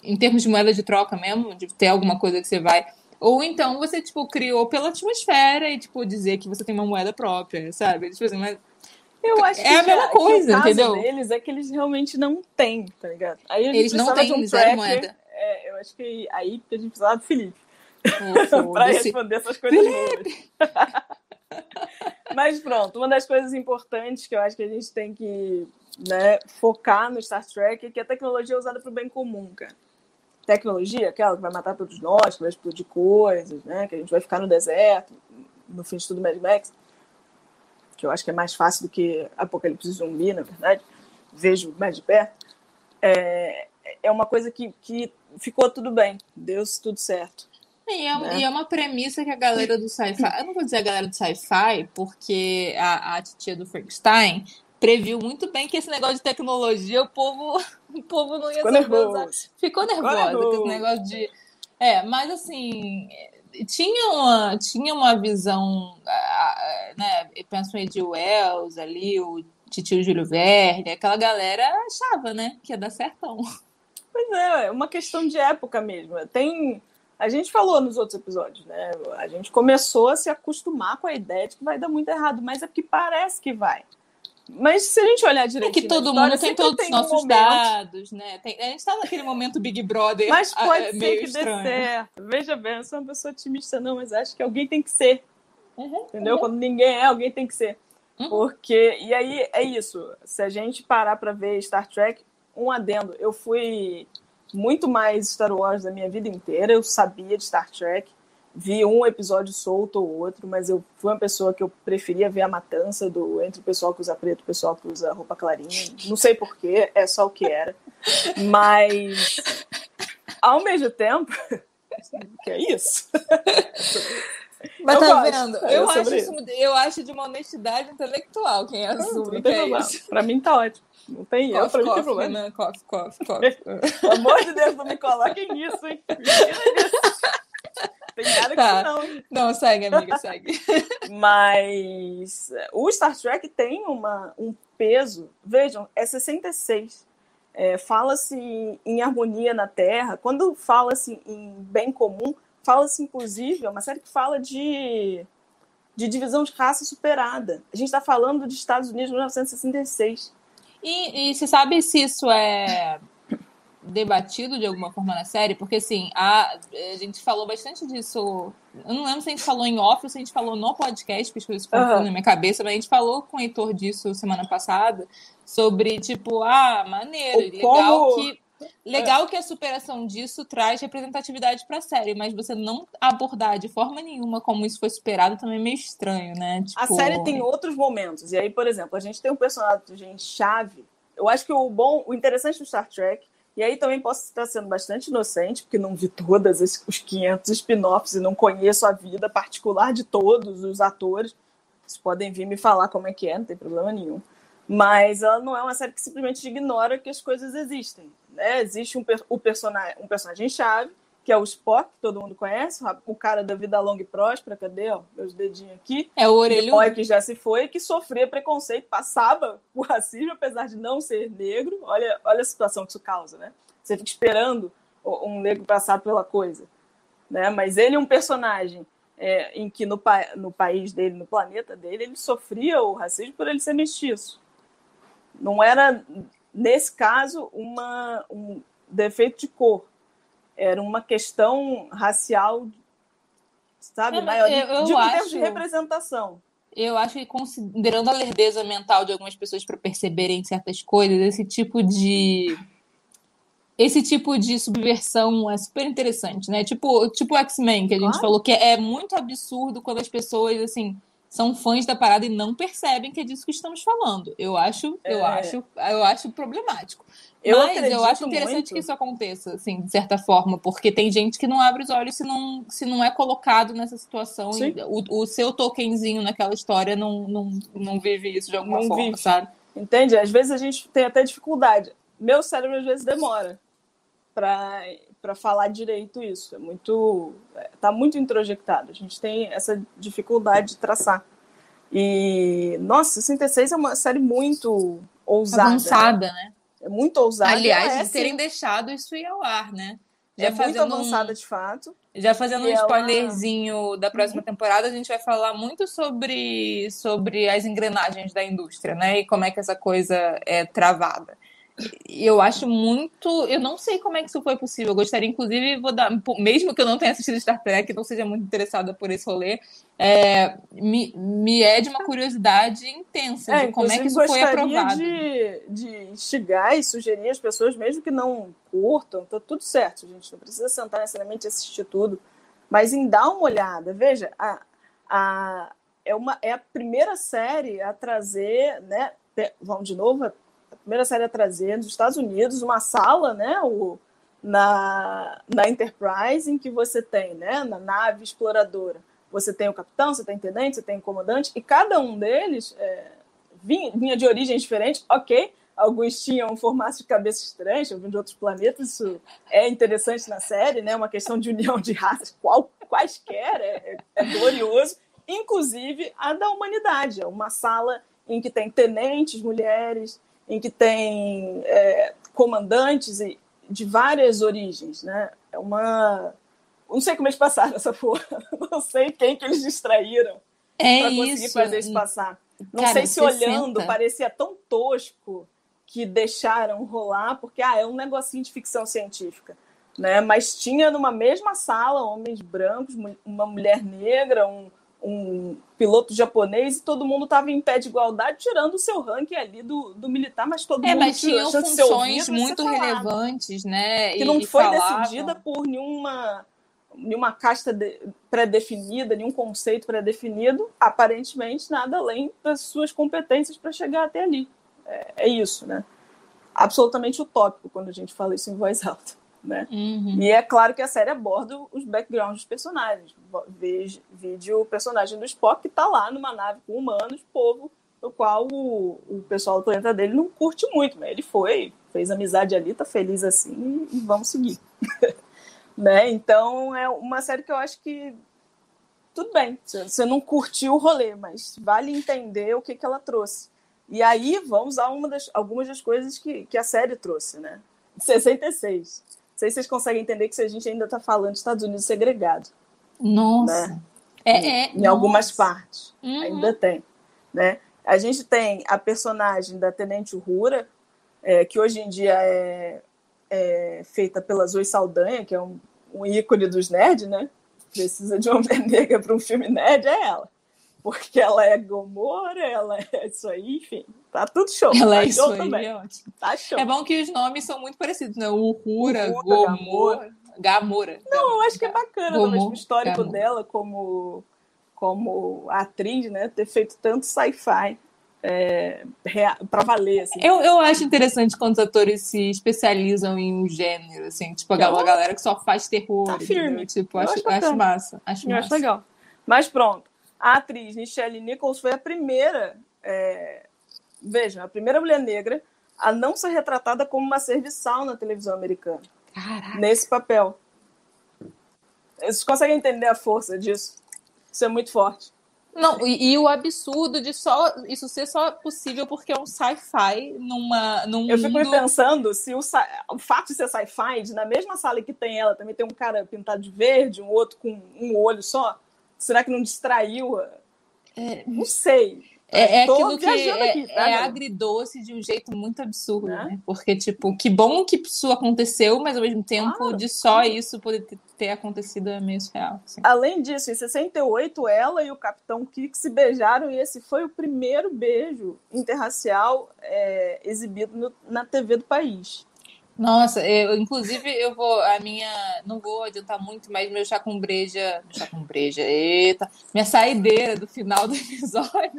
em termos de moeda de troca mesmo, de ter alguma coisa que você vai. Ou então você, tipo, criou pela atmosfera e, tipo, dizer que você tem uma moeda própria, sabe? Tipo assim, mas. Eu acho que é a mesma coisa, entendeu? Eles é que eles realmente não têm, tá ligado? Aí eles não têm um zero moeda. É, eu acho que aí a gente precisava do Felipe. Oh, pra responder essas coisas Felipe! Mas pronto, uma das coisas importantes que eu acho que a gente tem que né, focar no Star Trek é que a tecnologia é usada para o bem comum, cara. Tecnologia, aquela que vai matar todos nós, que vai explodir coisas, né? Que a gente vai ficar no deserto, no fim de tudo Mad Max, que eu acho que é mais fácil do que Apocalipse Zumbi, na verdade. Vejo mais de perto. É, é uma coisa que, que ficou tudo bem, deu tudo certo. E é, né? e é, uma premissa que a galera do sci-fi. Eu não vou dizer a galera do sci-fi, porque a, a titia do Frankenstein previu muito bem que esse negócio de tecnologia o povo, o povo não ia Ficou nervoso. Ficou nervosa com esse negócio de. É, mas assim, tinha uma, tinha uma visão, né? Eu penso em Ed Wells ali, o titio Júlio Verne, aquela galera achava, né, que ia dar certão. Pois é, é uma questão de época mesmo. Tem a gente falou nos outros episódios, né? A gente começou a se acostumar com a ideia de que vai dar muito errado, mas é porque parece que vai. Mas se a gente olhar direito. É que todo história, mundo tem todos os nossos um dados, né? Tem, a gente está naquele momento Big Brother. Mas pode é, ser que estranho. dê certo. Veja bem, eu sou uma pessoa otimista, não, mas acho que alguém tem que ser. Uhum, entendeu? Uhum. Quando ninguém é, alguém tem que ser. Uhum. Porque. E aí é isso. Se a gente parar para ver Star Trek, um adendo. Eu fui muito mais Star Wars da minha vida inteira. Eu sabia de Star Trek, vi um episódio solto ou outro, mas eu fui uma pessoa que eu preferia ver a matança do entre o pessoal que usa preto e o pessoal que usa roupa clarinha. Não sei porquê, é só o que era. Mas ao mesmo tempo, que é isso? Mas eu tá gosto, vendo? É eu, acho isso, eu acho de uma honestidade intelectual quem assume que é isso. Pra mim tá ótimo. Não tem eu, pra mim tem problema. Né? Cof, cof, cof. Pelo amor de Deus, não me coloquem nisso, hein? Tem nada tá. que não. Não, segue, amiga, segue. Mas o Star Trek tem uma, um peso. Vejam, é 66. É, fala-se em harmonia na Terra. Quando fala-se em bem comum, fala-se inclusive, é uma série que fala de, de divisão de raça superada. A gente está falando de Estados Unidos de 1966. E, e você sabe se isso é debatido de alguma forma na série? Porque, assim, a, a gente falou bastante disso. Eu não lembro se a gente falou em off ou se a gente falou no podcast, porque isso confundem uhum. na minha cabeça, mas a gente falou com o Heitor disso semana passada, sobre, tipo, ah, maneiro, o legal como... que. Legal que a superação disso traz representatividade para a série, mas você não abordar de forma nenhuma como isso foi superado também é meio estranho, né? Tipo... A série tem outros momentos. E aí, por exemplo, a gente tem um personagem chave. Eu acho que o bom, o interessante do Star Trek e aí também posso estar sendo bastante inocente, porque não vi todas as, os 500 spin-offs e não conheço a vida particular de todos os atores. Vocês podem vir me falar como é que é, não tem problema nenhum. Mas ela não é uma série que simplesmente ignora que as coisas existem. Né? Existe um, o personagem, um personagem-chave, que é o Spock, que todo mundo conhece, o cara da vida longa e próspera, cadê, ó, meus dedinhos aqui. É o orelho. O que já se foi, que sofria preconceito, passava por racismo, apesar de não ser negro. Olha, olha a situação que isso causa, né? Você fica esperando um negro passar pela coisa. Né? Mas ele é um personagem é, em que no, no país dele, no planeta dele, ele sofria o racismo por ele ser mestiço. Não era, nesse caso, uma, um defeito de cor era uma questão racial, sabe, maior, eu, eu de, acho, de representação. Eu acho que considerando a lerdeza mental de algumas pessoas para perceberem certas coisas, esse tipo de esse tipo de subversão é super interessante, né? Tipo, tipo X-Men que a gente falou que é muito absurdo quando as pessoas assim são fãs da parada e não percebem que é disso que estamos falando. Eu acho, é. eu acho, eu acho problemático. Eu Mas eu acho interessante muito. que isso aconteça, assim, de certa forma, porque tem gente que não abre os olhos se não, se não é colocado nessa situação. O, o seu tokenzinho naquela história não, não, não vive isso de alguma não forma, vive. sabe? Entende? Às vezes a gente tem até dificuldade. Meu cérebro às vezes demora para falar direito isso. É muito. Está muito introjectado. A gente tem essa dificuldade de traçar. E, nossa, 66 é uma série muito ousada. Avançada, né? né? É muito ousada. Aliás, é, de terem deixado isso ir ao ar, né? Já é muito avançada, um, de fato. Já fazendo e um spoilerzinho ela... da próxima temporada, a gente vai falar muito sobre, sobre as engrenagens da indústria, né? E como é que essa coisa é travada eu acho muito. Eu não sei como é que isso foi possível. Eu gostaria, inclusive, vou dar. Mesmo que eu não tenha assistido Star Trek, não seja muito interessada por esse rolê, é, me, me é de uma curiosidade intensa é, de como é que isso foi aprovado. De, de instigar e sugerir às pessoas, mesmo que não curtam, tá tudo certo, gente. Não precisa sentar necessariamente e assistir tudo. Mas em dar uma olhada. Veja, a, a, é, uma, é a primeira série a trazer, né? Vamos de novo, primeira série a trazer nos Estados Unidos uma sala, né, o, na, na Enterprise, em que você tem, né, na nave exploradora, você tem o capitão, você tem o tenente, você tem o comandante, e cada um deles é, vinha, vinha de origens diferentes, ok, alguns tinham formato de cabeça estranha, vinham de outros planetas, isso é interessante na série, né? Uma questão de união de raças, qual, quaisquer, é, é, glorioso, inclusive a da humanidade, é uma sala em que tem tenentes, mulheres, em que tem é, comandantes de várias origens, né? É uma... Não sei como eles passaram essa porra. Não sei quem que eles distraíram é para conseguir fazer isso passar. Não Cara, sei se 60. olhando parecia tão tosco que deixaram rolar, porque ah, é um negocinho de ficção científica. Né? Mas tinha numa mesma sala homens brancos, uma mulher negra, um, um piloto japonês e todo mundo estava em pé de igualdade, tirando o seu ranking ali do, do militar, mas todo é, mundo mas tinham funções muito relevantes, né? Que não foi falavam. decidida por nenhuma nenhuma casta de, pré-definida, nenhum conceito pré-definido, aparentemente nada além das suas competências para chegar até ali. É, é, isso, né? Absolutamente utópico quando a gente fala isso em voz alta. Né? Uhum. E é claro que a série aborda os backgrounds dos personagens. Veja, vídeo o personagem do Spock que está lá numa nave com humanos, povo, o qual o, o pessoal do planeta dele não curte muito, mas ele foi, fez amizade ali, tá feliz assim e, e vamos seguir. né? Então é uma série que eu acho que tudo bem, você não curtiu o rolê, mas vale entender o que, que ela trouxe. E aí vamos a uma das, algumas das coisas que, que a série trouxe, né? 66 sei se vocês conseguem entender que a gente ainda está falando de Estados Unidos segregado. Nossa. Né? É, é, em, em algumas partes. Uhum. Ainda tem. Né? A gente tem a personagem da Tenente Uhura, é, que hoje em dia é, é, feita pela Zoe Saldanha, que é um, um ícone dos nerds, né? Precisa de uma negra para um filme nerd, é ela. Porque ela é Gomorra, ela é isso aí, enfim, tá tudo show. Ela tá é isso show aí, também. é ótimo. Tá show. É bom que os nomes são muito parecidos, né? Uhura, Uhura, Gomorra, Gamora. Não, eu acho que é bacana Gomorra, também o histórico Gamora. dela como, como atriz, né? Ter feito tanto sci-fi é, pra valer, assim. Eu, eu acho interessante quando os atores se especializam em um gênero, assim, tipo, a galera, a galera que só faz terror. Tá entendeu? firme. Tipo, Eu acho, acho acho, massa. Acho Eu massa. acho legal. Mas pronto, a atriz Michelle Nichols foi a primeira, é, vejam, a primeira mulher negra a não ser retratada como uma serviçal na televisão americana, Caraca. nesse papel. Vocês conseguem entender a força disso? Isso é muito forte. Não, e, e o absurdo de só isso ser só possível porque é um sci-fi numa, num Eu fico me mundo... pensando se o, o fato de ser sci-fi, na mesma sala que tem ela, também tem um cara pintado de verde, um outro com um olho só, será que não distraiu? a- Não sei. É, é aquilo que é, aqui, tá, é galera? agridoce de um jeito muito absurdo, Né? né? Porque, tipo, que bom que isso aconteceu, mas ao mesmo tempo Claro. de só isso poder ter, ter acontecido é meio surreal. assim. Além disso, em 68, ela e o Capitão Kirk se beijaram e esse foi o primeiro beijo interracial é, exibido no- na TV do país. Nossa, eu, inclusive eu vou, a minha, não vou adiantar muito, mas meu chá com breja, meu chá com breja, eita, minha saideira do final do episódio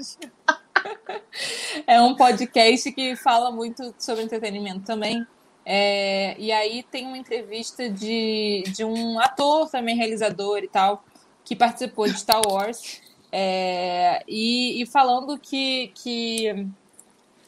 é um podcast que fala muito sobre entretenimento também. É, e aí tem uma entrevista de, de um ator também, realizador e tal, que participou de Star Wars, é, e, e falando que, que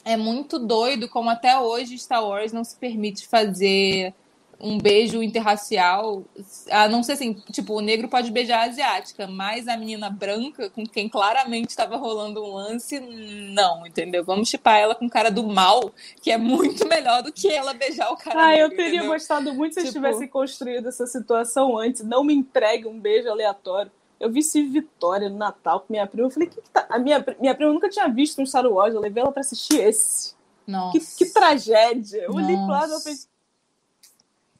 é muito doido como até hoje Star Wars não se permite fazer um beijo interracial, a não ser assim, tipo, o negro pode beijar a asiática, mas a menina branca, com quem claramente estava rolando um lance, não, entendeu? Vamos chipar ela com o cara do mal, que é muito melhor do que ela beijar o cara Ah, eu negro, teria entendeu? gostado muito se eles Tipo- tivessem construído essa situação antes. Não me entregue um beijo aleatório. Eu vi Steve Vitória no Natal com minha prima. Eu falei, que que tá? A minha, minha prima nunca tinha visto um Star Wars. Eu levei ela pra assistir esse. Nossa. Que, que tragédia. Eu olhei pro lado e pensei,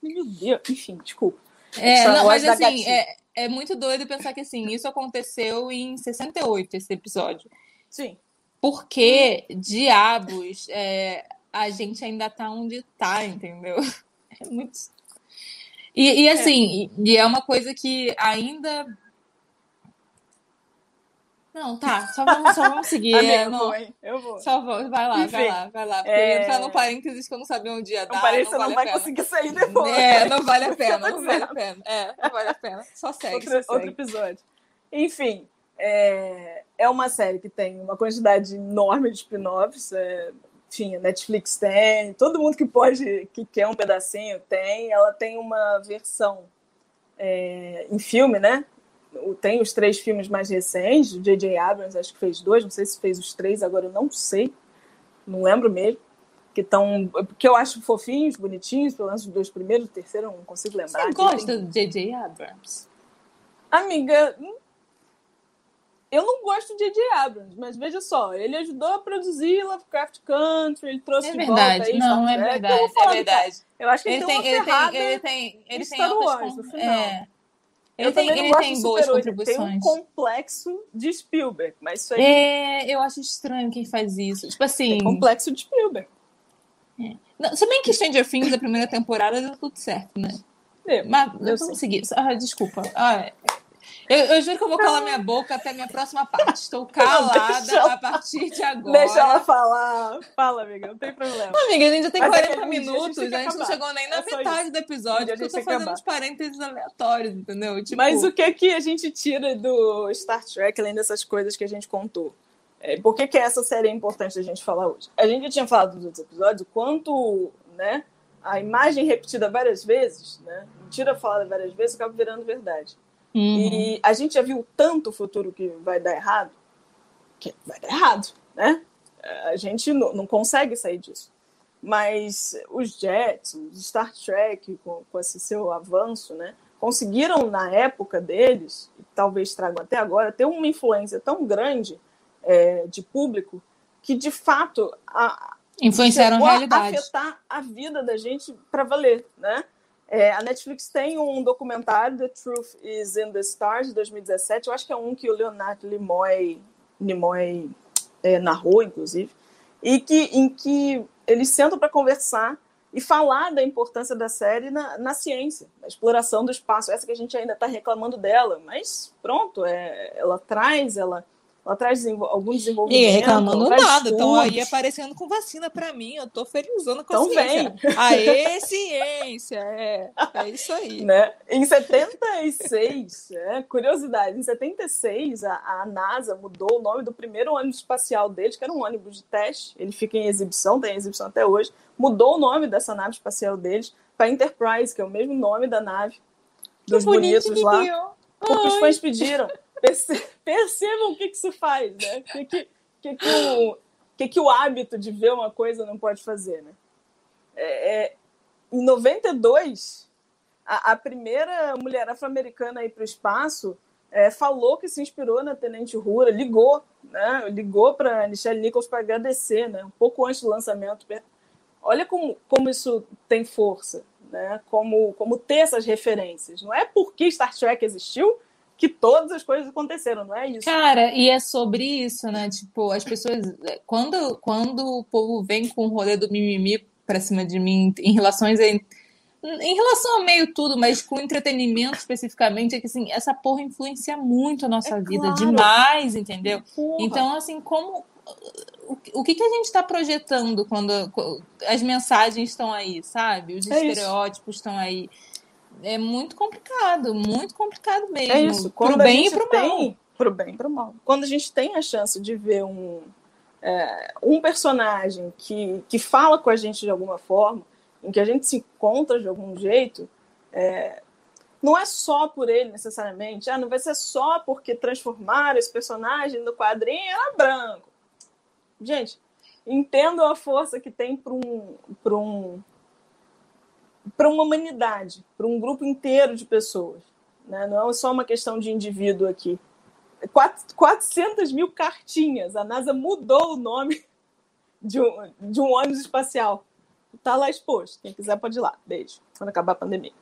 meu Deus. Enfim, desculpa. É, Star não, Wars mas assim, é, é muito doido pensar que assim, isso aconteceu em 68, esse episódio. Sim. Por que diabos é, a gente ainda tá onde tá, entendeu? É muito. E, e assim, e, e é uma coisa que ainda. Não, tá, só vamos, só vamos seguir. Amiga, é, eu não, vou? Eu vou. só vou, vai lá, Enfim, vai lá, vai lá. Porque é- entrar num parênteses que eu não sabia onde ia dar. Parece que não você não vale vai conseguir sair depois. É, não vale a pena, tô não vale a pena. É, não vale a pena. Só segue, outro, só segue. outro episódio. Enfim, é, é uma série que tem uma quantidade enorme de spin-offs. é, enfim, a Netflix tem, todo mundo que pode, que quer um pedacinho tem. Ela tem uma versão é, em filme, né? Tem os três filmes mais recentes, o J.J. Abrams acho que fez dois, não sei se fez os três, agora eu não sei, não lembro mesmo. Que estão. Que eu acho fofinhos, bonitinhos, pelo menos os dois primeiros, o terceiro eu não consigo lembrar. Você gosta do J.J. Abrams? Amiga, hum, eu não gosto de J.J. Abrams, mas veja só, ele ajudou a produzir Lovecraft Country, ele trouxe É de verdade, volta aí não, é verdade, é verdade. Eu acho que ele, Ele tem, tem, ele tem, ele tem, ele em tem Star altas Wars, con- no final. é. Eu Ele tem, também não ele tem boas super-herói, ele tem um contribuições. complexo de Spielberg, mas isso aí É, eu acho estranho quem faz isso. Tipo assim. é complexo de Spielberg. Não, se bem que Stranger Things, a primeira temporada, deu tudo certo, né? É, Mas Eu seguir. Ah, desculpa. Ah, eu, eu juro que eu vou calar minha boca até a minha próxima parte. Estou calada ela- a partir de agora. Deixa ela falar. Fala, amiga, não tem problema. Amiga, a gente já tem Mas é que 40 um dia a gente minutos, a gente, não chegou nem na É metade do episódio, Um a porque eu gente tô fazendo acabar. uns parênteses aleatórios, entendeu? Tipo, Mas o que é que a gente tira do Star Trek, além dessas coisas que a gente contou? É, por que, que essa série é importante a gente falar hoje? A gente já tinha falado nos outros episódios o quanto né, a imagem repetida várias vezes, né, mentira falada várias vezes, acaba virando verdade. Uhum. E a gente já viu tanto o futuro que vai dar errado, que vai dar errado, né? A gente não, não consegue sair disso. Mas os Jets, Star Trek, com, com esse seu avanço, né, conseguiram, na época deles, e talvez tragam até agora, ter uma influência tão grande é, de público que de fato a, influenciaram a realidade. Afetar a vida da gente para valer, né? É, a Netflix tem um documentário, The Truth is in the Stars, de 2017. Eu acho que é um que o Leonardo Nimoy, Nimoy é, narrou, inclusive, e que, em que eles sentam para conversar e falar da importância da série na, na ciência, na exploração do espaço. Essa que a gente ainda está reclamando dela, mas pronto, é, ela traz, ela ela traz algum desenvolvimento. E reclamando nada, estão aí aparecendo com vacina para mim, eu estou felizando com a então ciência. Vem. Aê, ciência! É, é isso aí. Né? Em 76, é, curiosidade, em 76 a, a NASA mudou o nome do primeiro ônibus espacial deles, que era um ônibus de teste, ele fica em exibição, tem exibição até hoje, mudou o nome dessa nave espacial deles para Enterprise, que é o mesmo nome da nave dos bonitos lá. Porque os fãs pediram. Percebam o que, que isso faz, né? O que, que, que, que, o, que, que o hábito de ver uma coisa não pode fazer, né? É, é, em 92, a, a primeira mulher afro-americana a ir para o espaço é, falou que se inspirou na Tenente Rura, ligou, né? Ligou para Michelle Nichols para agradecer, né? Um pouco antes do lançamento. Olha como, como isso tem força, né? Como, como ter essas referências. Não é porque Star Trek existiu que todas as coisas aconteceram, não é isso? Cara, e é sobre isso, né? Tipo, as pessoas. Quando, quando o povo vem com o rolê do mimimi pra cima de mim em relações. Em, em relação a meio tudo, mas com entretenimento especificamente, é que assim, essa porra influencia muito a nossa é vida, claro. demais, entendeu? Porra. Então, assim, como. O, que, que a gente está projetando quando as mensagens estão aí, sabe? Os é estereótipos estão aí é muito complicado, muito complicado mesmo. É isso. Quando pro bem e pro tem, mal. Pro bem e pro mal. Quando a gente tem a chance de ver um, é, um personagem que, que fala com a gente de alguma forma, em que a gente se encontra de algum jeito, é, não é só por ele necessariamente. Ah, não vai ser só porque transformaram esse personagem no quadrinho era branco. Gente, entendam a força que tem para um, um para uma humanidade, para um grupo inteiro de pessoas. Né? Não é só uma questão de indivíduo aqui. 400 mil cartinhas. A NASA mudou o nome de um, de um ônibus espacial. Está lá exposto. Quem quiser pode ir lá. Beijo. Quando acabar a pandemia.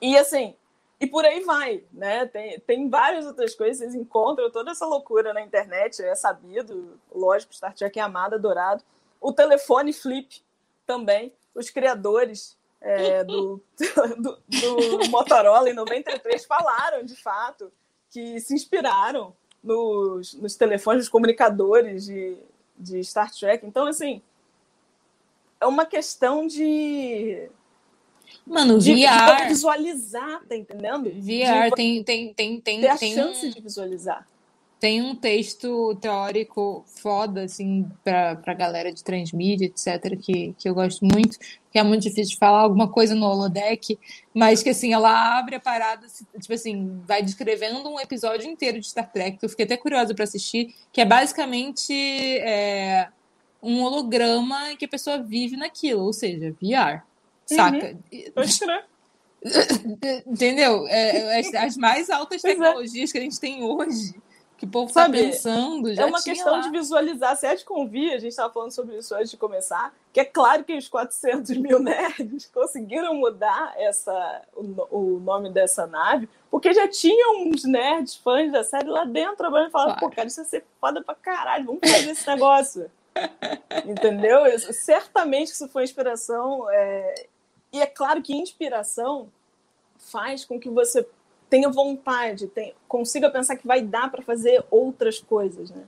E assim, e por aí vai, né? Tem, tem várias outras coisas, vocês encontram toda essa loucura na internet, é sabido, lógico, Star Trek é amado, adorado. O telefone flip também, os criadores é, do, do, do, Motorola em 93 falaram, de fato, que se inspiraram nos, nos telefones, nos comunicadores de, de Star Trek. Então, assim, é uma questão de. Mano, de, VR. De visualizar, tá entendendo? VR de, tem, tem, tem, tem. Ter a tem chance um... de visualizar. Tem um texto teórico foda, assim, pra, pra galera de transmídia, etc., que, que eu gosto muito, que é muito difícil de falar alguma coisa no holodeck, mas que, assim, ela abre a parada, tipo assim, vai descrevendo um episódio inteiro de Star Trek, que eu fiquei até curiosa para assistir, que é basicamente é, um holograma que a pessoa vive naquilo, ou seja, VR, saca? Uhum. Entendeu? É, as, as mais altas é. tecnologias que a gente tem hoje que o povo está pensando. Já é uma questão lá. de visualizar. Se é de convir, a gente estava falando sobre isso antes de começar, que é claro que os 400 mil nerds conseguiram mudar essa, o, o nome dessa nave, porque já tinham uns nerds fãs da série lá dentro trabalhando e falando, claro. pô, cara, isso ia ser foda pra caralho, vamos fazer esse negócio. Entendeu? Isso, certamente isso foi inspiração. É... E é claro que inspiração faz com que você tenha vontade, tenha, consiga pensar que vai dar para fazer outras coisas, né?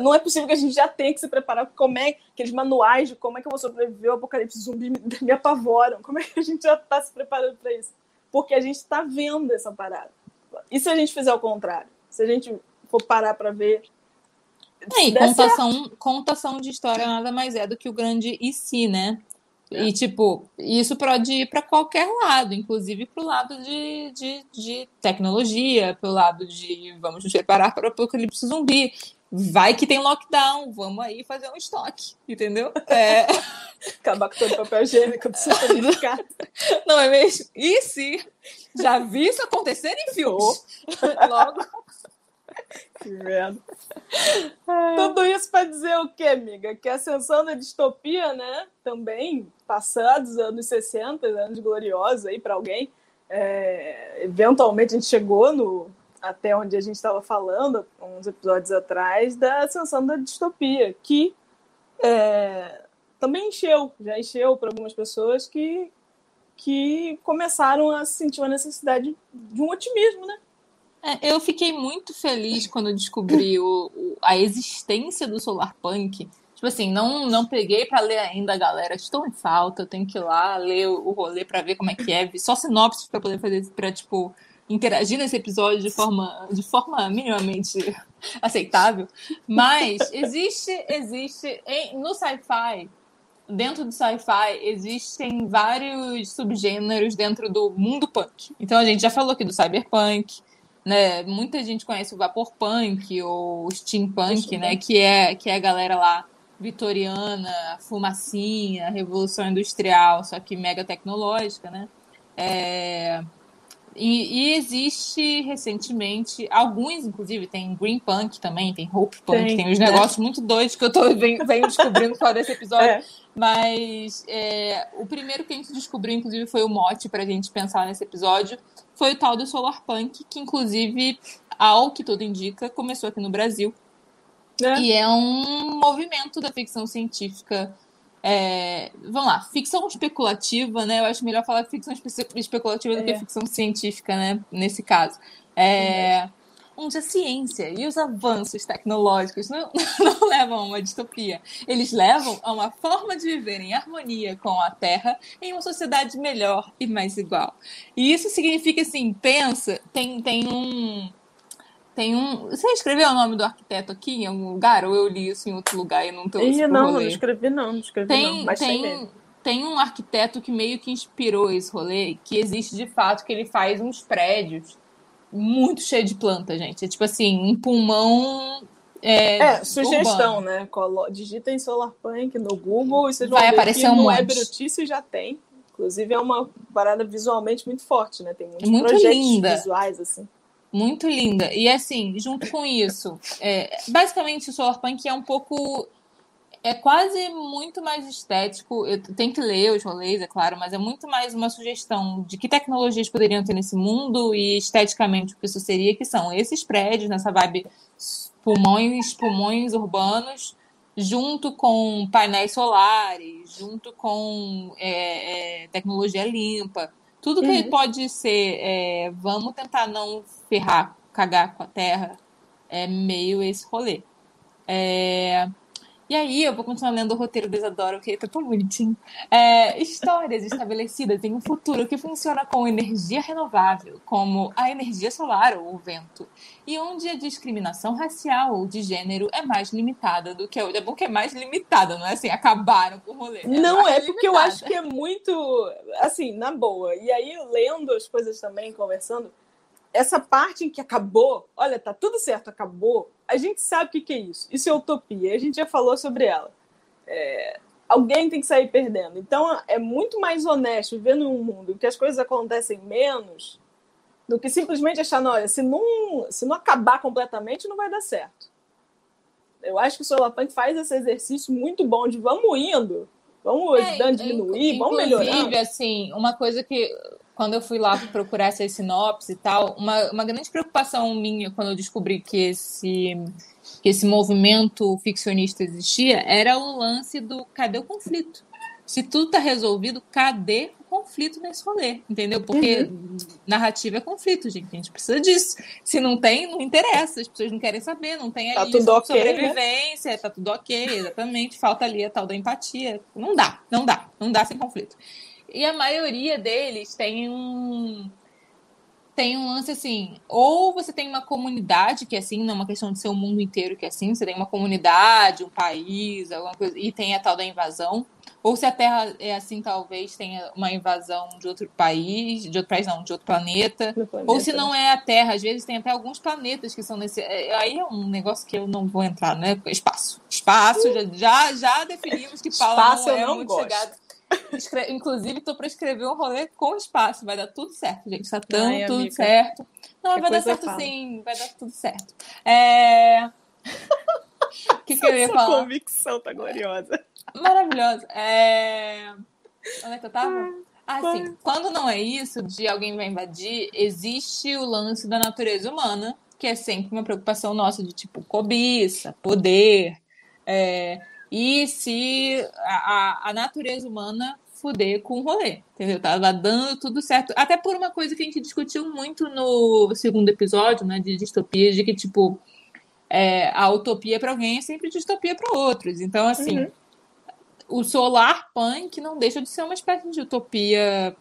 Não é possível que a gente já tenha que se preparar. Como é aqueles manuais de como é que eu vou sobreviver ao apocalipse zumbi me, me apavoram? Como é que a gente já está se preparando para isso? Porque a gente está vendo essa parada. E se a gente fizer o contrário? Se a gente for parar para ver é, e contação, contação de história nada mais é do que o grande e se, né? É. E, tipo, isso pode ir para qualquer lado, inclusive para o lado de, de, de tecnologia, para o lado de vamos nos preparar para o apocalipse zumbi. Vai que tem lockdown, vamos aí fazer um estoque, entendeu? É... Acabar com todo o papel higiênico do supermercado. Não é mesmo? E se já vi isso acontecer em filmes? Logo. Que merda. Tudo isso para dizer o quê, amiga? Que a ascensão da distopia, né? Também, passados anos 60, anos gloriosos aí para alguém, é, eventualmente a gente chegou no até onde a gente estava falando uns episódios atrás da ascensão da distopia, que é, também encheu, já encheu para algumas pessoas que que começaram a sentir uma necessidade de um otimismo, né? É, eu fiquei muito feliz quando descobri o, o, a existência do Solar Punk. Tipo assim, não, não peguei para ler ainda, galera. Estou em falta, eu tenho que ir lá ler o, o rolê para ver como é que é. Só sinopse para poder fazer, para tipo, interagir nesse episódio de forma, de forma minimamente aceitável. Mas existe, existe em, no sci-fi dentro do sci-fi existem vários subgêneros dentro do mundo punk. Então a gente já falou aqui do cyberpunk, né? Muita gente conhece o vapor punk ou steampunk, né? Que é que é a galera lá vitoriana, fumacinha, revolução industrial, só que mega tecnológica, né? É... E, e, existe recentemente, alguns, inclusive, tem Green Punk também, tem Hope Punk, tem, tem uns né? negócios muito doidos que eu tô venho, venho descobrindo fora desse episódio. É. Mas é, o primeiro que a gente descobriu, inclusive, foi o mote para a gente pensar nesse episódio, foi o tal do Solar Punk, que, inclusive, ao que tudo indica, começou aqui no Brasil. É. E é um movimento da ficção científica é, vamos lá, ficção especulativa, né? Eu acho melhor falar ficção especulativa é. do que é. ficção científica, né? Nesse caso. É, onde a ciência e os avanços tecnológicos não, não levam a uma distopia. Eles levam a uma forma de viver em harmonia com a Terra em uma sociedade melhor e mais igual. E isso significa assim, pensa, tem, tem um tem um. Você escreveu o nome do arquiteto aqui em algum lugar? Ou eu li isso em outro lugar e não tô Ih, não, não escrevi não, não escrevi tem, não. Mas tem, tem um arquiteto que meio que inspirou esse rolê, que existe de fato, que ele faz uns prédios muito cheios de planta, gente. É tipo assim, um pulmão. É, é sugestão, urbano. né? Colo... Digitem Solarpunk no Google e vocês vão Vai ver aparecer que um no monte. Web Notícias já tem. Inclusive é uma parada visualmente muito forte, né? Tem muitos muito projetos linda. visuais, assim. Muito linda. E assim, junto com isso, é, basicamente o Solarpunk é um pouco. É quase muito mais estético. Eu tenho que ler os rolês, é claro, mas é muito mais uma sugestão de que tecnologias poderiam ter nesse mundo e esteticamente o que isso seria, que são esses prédios, nessa vibe pulmões, pulmões urbanos, junto com painéis solares, junto com é, é, tecnologia limpa. Tudo que uhum. pode ser, é, vamos tentar não ferrar, cagar com a terra, é meio esse rolê. É, e aí, eu vou continuar lendo o roteiro do Isadora, que tá tão bonitinho. É, histórias estabelecidas em um futuro que funciona com energia renovável, como a energia solar ou o vento, e onde a discriminação racial ou de gênero é mais limitada do que a outra. É bom que é mais limitada, não é assim, acabaram com o rolê. É não é, porque limitada. eu acho que é muito, assim, na boa. E aí, lendo as coisas também, conversando, essa parte em que acabou, olha, tá tudo certo, acabou, a gente sabe o que, que é isso. Isso é utopia, a gente já falou sobre ela. É, alguém tem que sair perdendo. Então é muito mais honesto viver num mundo em que as coisas acontecem menos do que simplesmente achar, não, olha, se não, se não acabar completamente, não vai dar certo. Eu acho que o Solarpunk faz esse exercício muito bom de vamos indo, vamos é, ajudando a diminuir, vamos melhorando. Inclusive, assim, uma coisa que quando eu fui lá procurar essa sinopse e tal, uma, uma grande preocupação minha quando eu descobri que esse, que esse movimento ficcionista existia era o lance do cadê o conflito? Se tudo tá resolvido, cadê o conflito nesse rolê? Entendeu? Porque uhum. narrativa é conflito, gente. A gente precisa disso. Se não tem, não interessa. As pessoas não querem saber, não tem tá ali tudo okay, né? sobrevivência, né? tá tudo ok, exatamente. Falta ali a tal da empatia. Não dá, não dá, não dá sem conflito. E a maioria deles tem um tem um lance assim, ou você tem uma comunidade que é assim, não é uma questão de ser o mundo inteiro que é assim, você tem uma comunidade, um país, alguma coisa, e tem a tal da invasão. Ou se a Terra é assim, talvez tenha uma invasão de outro país, de outro país não, de outro planeta. planeta. Ou se não é a Terra, às vezes tem até alguns planetas que são nesse. É, aí é um negócio que eu não vou entrar, né? Espaço. Espaço, uh. já, já definimos que Paula Espaço não é não muito gosto. chegada Escre... Inclusive, tô para escrever um rolê com espaço. Vai dar tudo certo, gente. Tá tudo, tudo certo. Não, que vai dar certo sim. Vai dar tudo certo. É... que eu ia falar? convicção tá gloriosa. Maravilhosa. É... Onde é que eu tava? Ah, Vai. sim. Quando não é isso, de alguém vai invadir, existe o lance da natureza humana, que é sempre uma preocupação nossa de tipo cobiça, poder. é, E se a, a, a natureza humana fuder com o rolê, entendeu? Tava dando tudo certo. Até por uma coisa que a gente discutiu muito no segundo episódio, né, de distopias, de que, tipo, é, a utopia para alguém é sempre distopia para outros. Então, assim, Uhum. o solar punk não deixa de ser uma espécie de utopia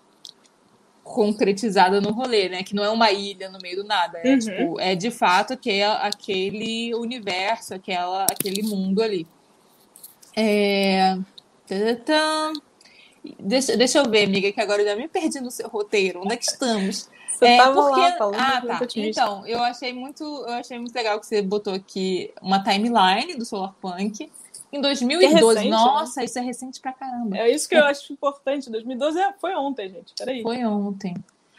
concretizada no rolê, né? Que não é uma ilha no meio do nada. É, Uhum. tipo, é de fato aquele, aquele universo, aquela, aquele mundo ali. É... tadã. Deixa, deixa eu ver, amiga, que agora eu já me perdi no seu roteiro. Onde é que estamos? Você É, porque- lá falando Ah, tá. otimista. Então, eu achei muito, eu achei muito legal que você botou aqui uma timeline do Solarpunk em 2012. recente, né? Nossa, isso é recente pra caramba. É isso que eu acho importante. 2012 é- foi ontem, gente. Peraí. Foi ontem.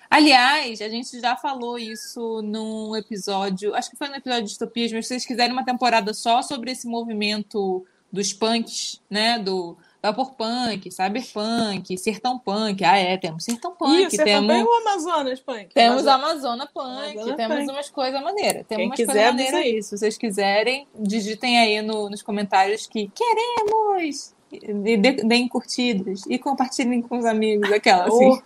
Aliás, a gente já falou isso num episódio, acho que foi no episódio de Distopias, mas se vocês quiserem uma temporada só sobre esse movimento dos punks, né? Do vapor punk, cyberpunk, sertão punk. Ah, é, temos sertão punk, você temos. também o Amazonas Punk? Temos. Amazona Punk, Amazona temos Punk. umas coisas maneiras. Temos Quem umas coisas maneiras aí. aí. Se vocês quiserem, digitem aí no- nos comentários que queremos! E dê- deem curtidas e compartilhem com os amigos, aquela assim. Oh,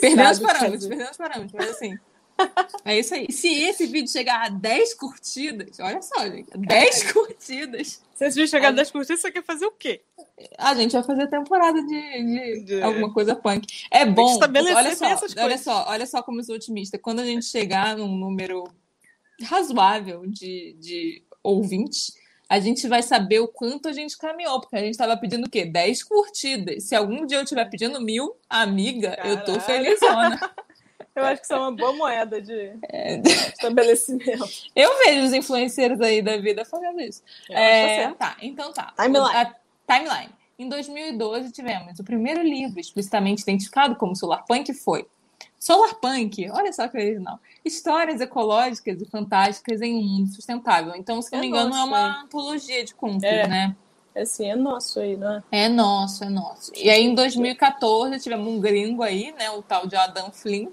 Perdemos os parâmetros, os parâmetros, mas assim. É isso aí. Se esse vídeo chegar a 10 curtidas, olha só, gente, 10 curtidas, Se esse vídeo chegar a Aí- 10 curtidas, você quer fazer o quê? a gente vai fazer temporada de, de De- alguma coisa punk. É bom. Olha só, essas olha só, olha só como eu sou otimista. Quando a gente chegar num número razoável de, de ouvintes, a gente vai saber o quanto a gente caminhou, porque a gente estava pedindo o quê? 10 curtidas. Se algum dia eu estiver pedindo mil, amiga, eu tô Caralho. felizona. Eu acho que isso é uma boa moeda de É. estabelecimento. Eu vejo os influenceiros aí da vida fazendo isso. Que É, tá tá, então tá. Timeline. A timeline. Em 2012 tivemos o primeiro livro explicitamente identificado como Solarpunk foi Solarpunk, olha só que original. Histórias ecológicas e fantásticas em um mundo sustentável. Então, se não É me engano, nosso, é uma antologia de contos, É. né? Esse é nosso aí, não é? É nosso, é nosso. E aí, em 2014, tivemos um gringo aí, né? O tal de Adam Flynn,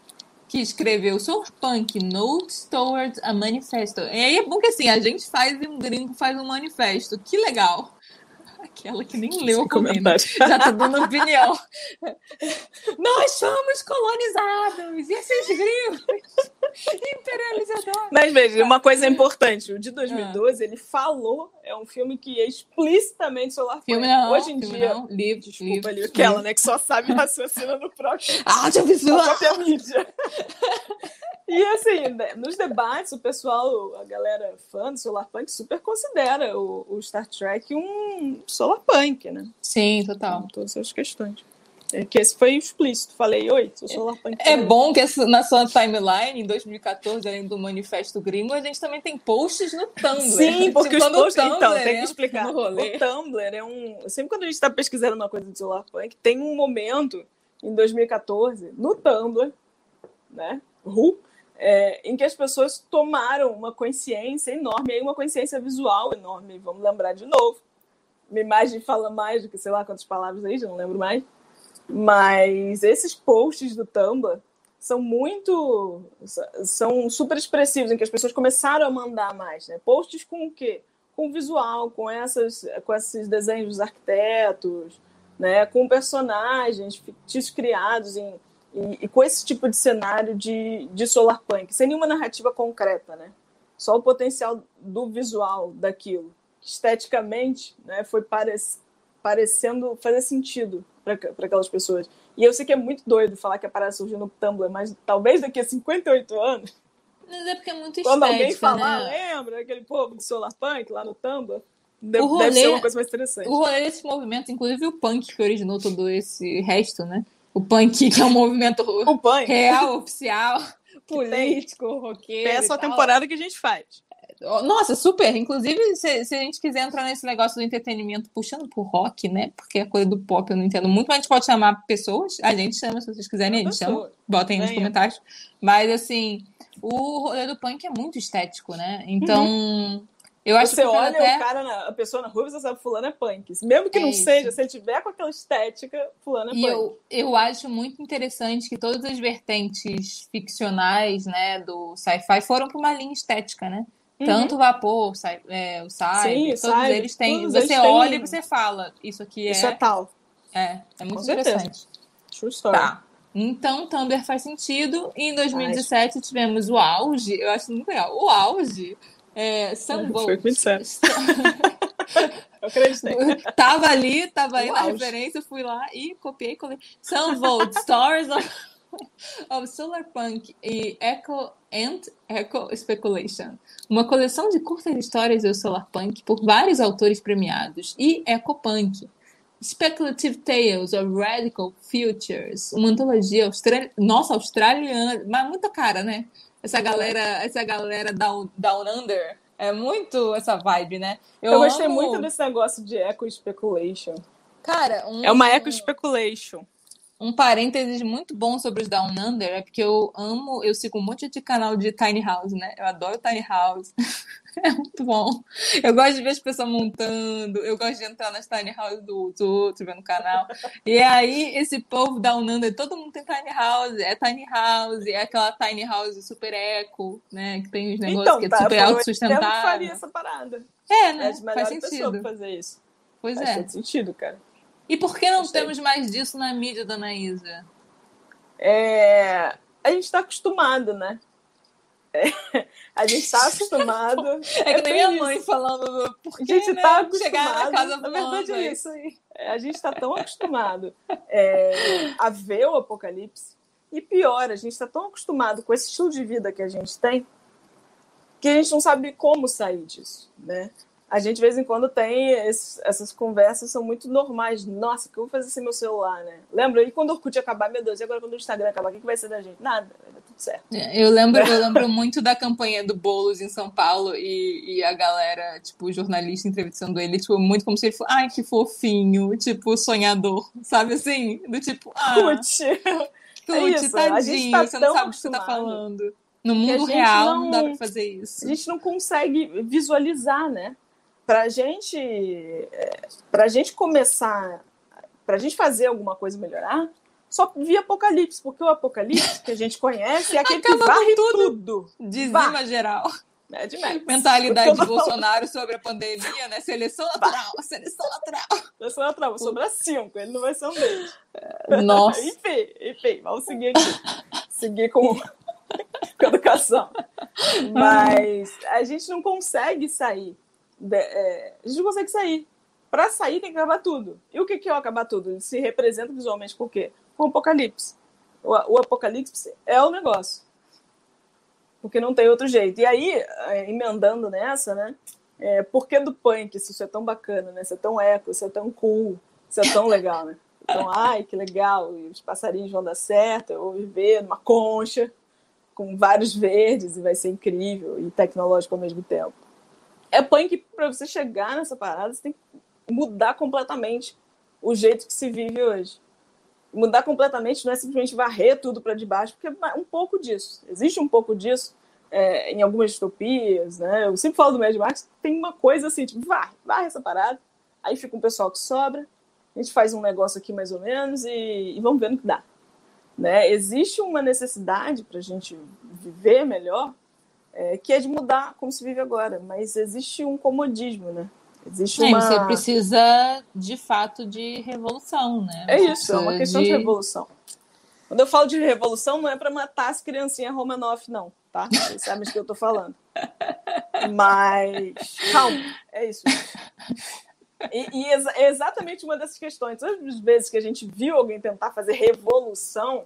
que escreveu Solarpunk Notes Towards a Manifesto. E aí é bom que assim, a gente faz e um gringo faz um manifesto. Que legal. Aquela que nem leu o comentário. Já tá dando opinião. Nós somos colonizados! E esses gringos? Imperializadores! Mas veja, uma coisa importante, o de 2012, ele falou, é um filme que é explicitamente solar Filme não, Hoje em filme dia, não. Livro, desculpa livro, ali, aquela, né, que só sabe raciocinar no próprio Ah, Audiovisual! própria mídia. E assim, né, nos debates, o pessoal, a galera fã do Solarpunk super considera o, o Star Trek um Solarpunk, né? Sim, total. Com todas essas questões. É que esse foi explícito. Falei, oi, sou Solarpunk. É bom que na sua timeline, em 2014, além do Manifesto Gringo, a gente também tem posts no Tumblr. Sim, porque Tipo, os posts. Então, Tumblr tem que entra explicar. no rolê. O Tumblr é um. Sempre quando a gente está pesquisando uma coisa de Solarpunk, tem um momento em 2014, no Tumblr, né? Ru, é, em que as pessoas tomaram uma consciência enorme, aí uma consciência visual enorme. Vamos lembrar de novo. Minha imagem fala mais do que sei lá quantas palavras aí, já não lembro mais. Mas esses posts do Tumblr são muito. são super expressivos, em que as pessoas começaram a mandar mais. Né? Posts com o quê? Com visual, com, essas, com esses desenhos dos arquitetos, né? com personagens fictícios criados em, e, e com esse tipo de cenário de, de solarpunk, sem nenhuma narrativa concreta. Né? Só o potencial do visual daquilo. Esteticamente, né, foi parec parecendo fazer sentido para aquelas pessoas. E eu sei que é muito doido falar que a parada surgiu no Tumblr, mas talvez daqui a 58 anos, Mas é porque é muito quando alguém falar, né? lembra aquele povo do Solarpunk lá no Tumblr? Deve, O rolê- deve ser uma coisa mais interessante. O rolê desse movimento, inclusive o punk que originou todo esse resto, né? O punk, que é um movimento O punk. real, oficial, político, roqueiro. Essa é a tal. temporada que a gente faz. Nossa, super. Inclusive, se, se a gente quiser entrar nesse negócio do entretenimento, puxando pro rock, né? Porque a coisa do pop eu não entendo muito, mas a gente pode chamar pessoas. A gente chama, se vocês quiserem, a gente chama. Botem aí nos comentários. Mas, assim, o rolê do punk é muito estético, né? Então, Eu acho você que olha até... o cara, na, a pessoa na rua, você sabe fulano é punk. Mesmo que É não isso. seja, se ele tiver com aquela estética, fulano é E punk. eu, eu acho muito interessante que todas as vertentes ficcionais, né, do sci-fi foram para uma linha estética, né? Uhum. Tanto o vapor, o sci- é, o cyber, Sim, todos cyber, eles têm. todos você eles têm- olha e você fala, isso aqui é. Isso é tal. é, é muito Com interessante. True story. Tá. Então, Tumblr faz sentido. E em 2017 tivemos o auge, eu acho muito legal, o auge. É, Sunvolt. Foi muito sério. Eu acreditei. tava ali, tava aí na referência, fui lá e copiei, colei. Sunvolt, Stars of, of Solar Punk e Echo and Echo Speculation. Uma coleção de curtas histórias do Solar Punk por vários autores premiados e Echo Punk. Speculative Tales of Radical Futures, uma antologia australiana, nossa, australiana, mas muita cara, né? Essa galera, essa galera down, down under, é muito essa vibe, né? Eu, gostei amo- muito desse negócio de eco speculation. Cara, um, É uma eco speculation. Um parênteses muito bom sobre os Down Under é porque eu amo, eu sigo um monte de canal de Tiny House, né? Eu adoro Tiny House. É muito bom. Eu gosto de ver as pessoas montando, eu gosto de entrar nas Tiny House dos outros, vendo o canal. E aí, esse povo Down Under, todo mundo tem Tiny House, é Tiny House, é aquela Tiny House super eco, né? Que tem os negócios Então, que é tá, super foi eu faria autossustentável. essa parada. É, É né? melhor Faz sentido. fazer isso. Pois Faz é. todo sentido, cara. E por que não temos mais disso na mídia, dona Isa? É, A gente tá acostumado, né? É, A gente tá acostumado. É que nem minha mãe isso. falando, por A que, gente né, tá acostumado. chegar na casa Na verdade é isso aí. É, A gente tá tão acostumado é, a ver o apocalipse. E pior, a gente tá tão acostumado com esse estilo de vida que a gente tem que a gente não sabe como sair disso, né? A gente, de vez em quando, tem esses- essas conversas, são muito normais. Nossa, o que eu vou fazer sem meu celular, né? Lembra? E quando o Orkut acabar, meu Deus, e agora quando o Instagram acabar, o que que vai ser da gente? Nada, vai dar tudo certo. Eu lembro, eu lembro muito da campanha do Boulos em São Paulo e, e a galera, tipo, o jornalista entrevistando ele, tipo, muito como se ele fosse, ai, que fofinho, tipo, sonhador, sabe assim? Do tipo, ah, Putz, putz, isso, a gente tadinho, tá você não sabe o que você tá falando. No mundo real não- não dá pra fazer isso. a gente não consegue visualizar, né? Pra gente, é, pra gente começar, pra gente fazer alguma coisa melhorar, só via apocalipse, porque o apocalipse que a gente conhece é aquele que Acaba varre tudo. tudo. Dizima geral. Mad Max. Mentalidade de Bolsonaro sobre a pandemia, né? Seleção natural, seleção natural. Eu sou uma trava, sobra cinco, ele não vai ser um deles. Nossa. enfim, enfim, vamos seguir aqui. seguir com, com educação. Mas a gente não consegue sair. De- é, a gente não consegue sair. Para sair tem que acabar tudo. E o que, que é o acabar tudo? Ele se representa visualmente por quê? Com o apocalipse. O, o apocalipse é o negócio. Porque não tem outro jeito. E aí, é, emendando nessa, né? É, por que do punk? Se isso é tão bacana, né? Isso é tão eco, isso é tão cool, isso é tão legal, né? Então, ai, que legal, e os passarinhos vão dar certo, eu vou viver numa concha com vários verdes e vai ser incrível e tecnológico ao mesmo tempo. É punk para você chegar nessa parada, você tem que mudar completamente o jeito que se vive hoje. Mudar completamente não é simplesmente varrer tudo para debaixo, porque é um pouco disso. Existe um pouco disso é, em algumas distopias, né? Eu sempre falo do Mad Max, tem uma coisa assim, tipo, varre, varre essa parada, aí fica um pessoal que sobra, a gente faz um negócio aqui mais ou menos e, e vamos ver no que dá. Né? Existe uma necessidade para a gente viver melhor, é, que é de mudar como se vive agora, mas existe um comodismo, né? Existe uma... você precisa de fato de revolução, né? É isso, é uma questão de revolução. Quando eu falo de revolução, não é para matar as criancinhas Romanoff, não, tá? Vocês sabem do que eu tô falando. Mas, calma, é isso. E, e é exatamente uma dessas questões. Todas as vezes que a gente viu alguém tentar fazer revolução,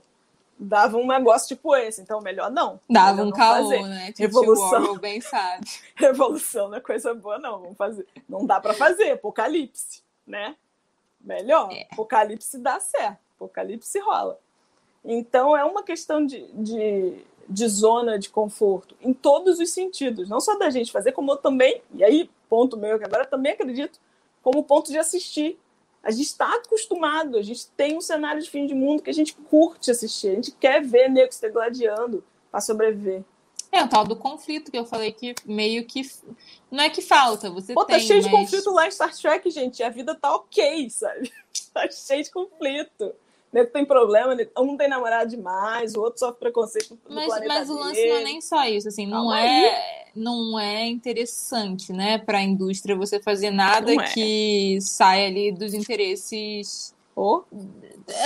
dava um negócio tipo esse. Então, melhor não. Dava Melhor um não caô, fazer. né? Tipo, Revolução. Bem sabe. Revolução não é coisa boa, não. Vamos fazer. Não dá para fazer. Apocalipse, né? Melhor. É. Apocalipse dá certo. Apocalipse rola. Então é uma questão de, de, de zona de conforto em todos os sentidos. Não só da gente fazer, como eu também, e aí, ponto meu, que agora também acredito, como ponto de assistir. A gente está acostumado, a gente tem um cenário de fim de mundo que a gente curte assistir, a gente quer ver negros se gladiando para sobreviver. É o tal do conflito que eu falei que meio que. Não é que falta, você Pô, tem. tá cheio mas... de conflito lá em Star Trek, gente. A vida tá ok, sabe? Tá cheio de conflito. Nego tem problema, um tem namorado demais, o outro sofre preconceito no Mas, planeta mas o lance dele. não é nem só isso, assim, não Calma é, não é interessante, né, para a indústria você fazer nada é. que saia ali dos interesses. Ô,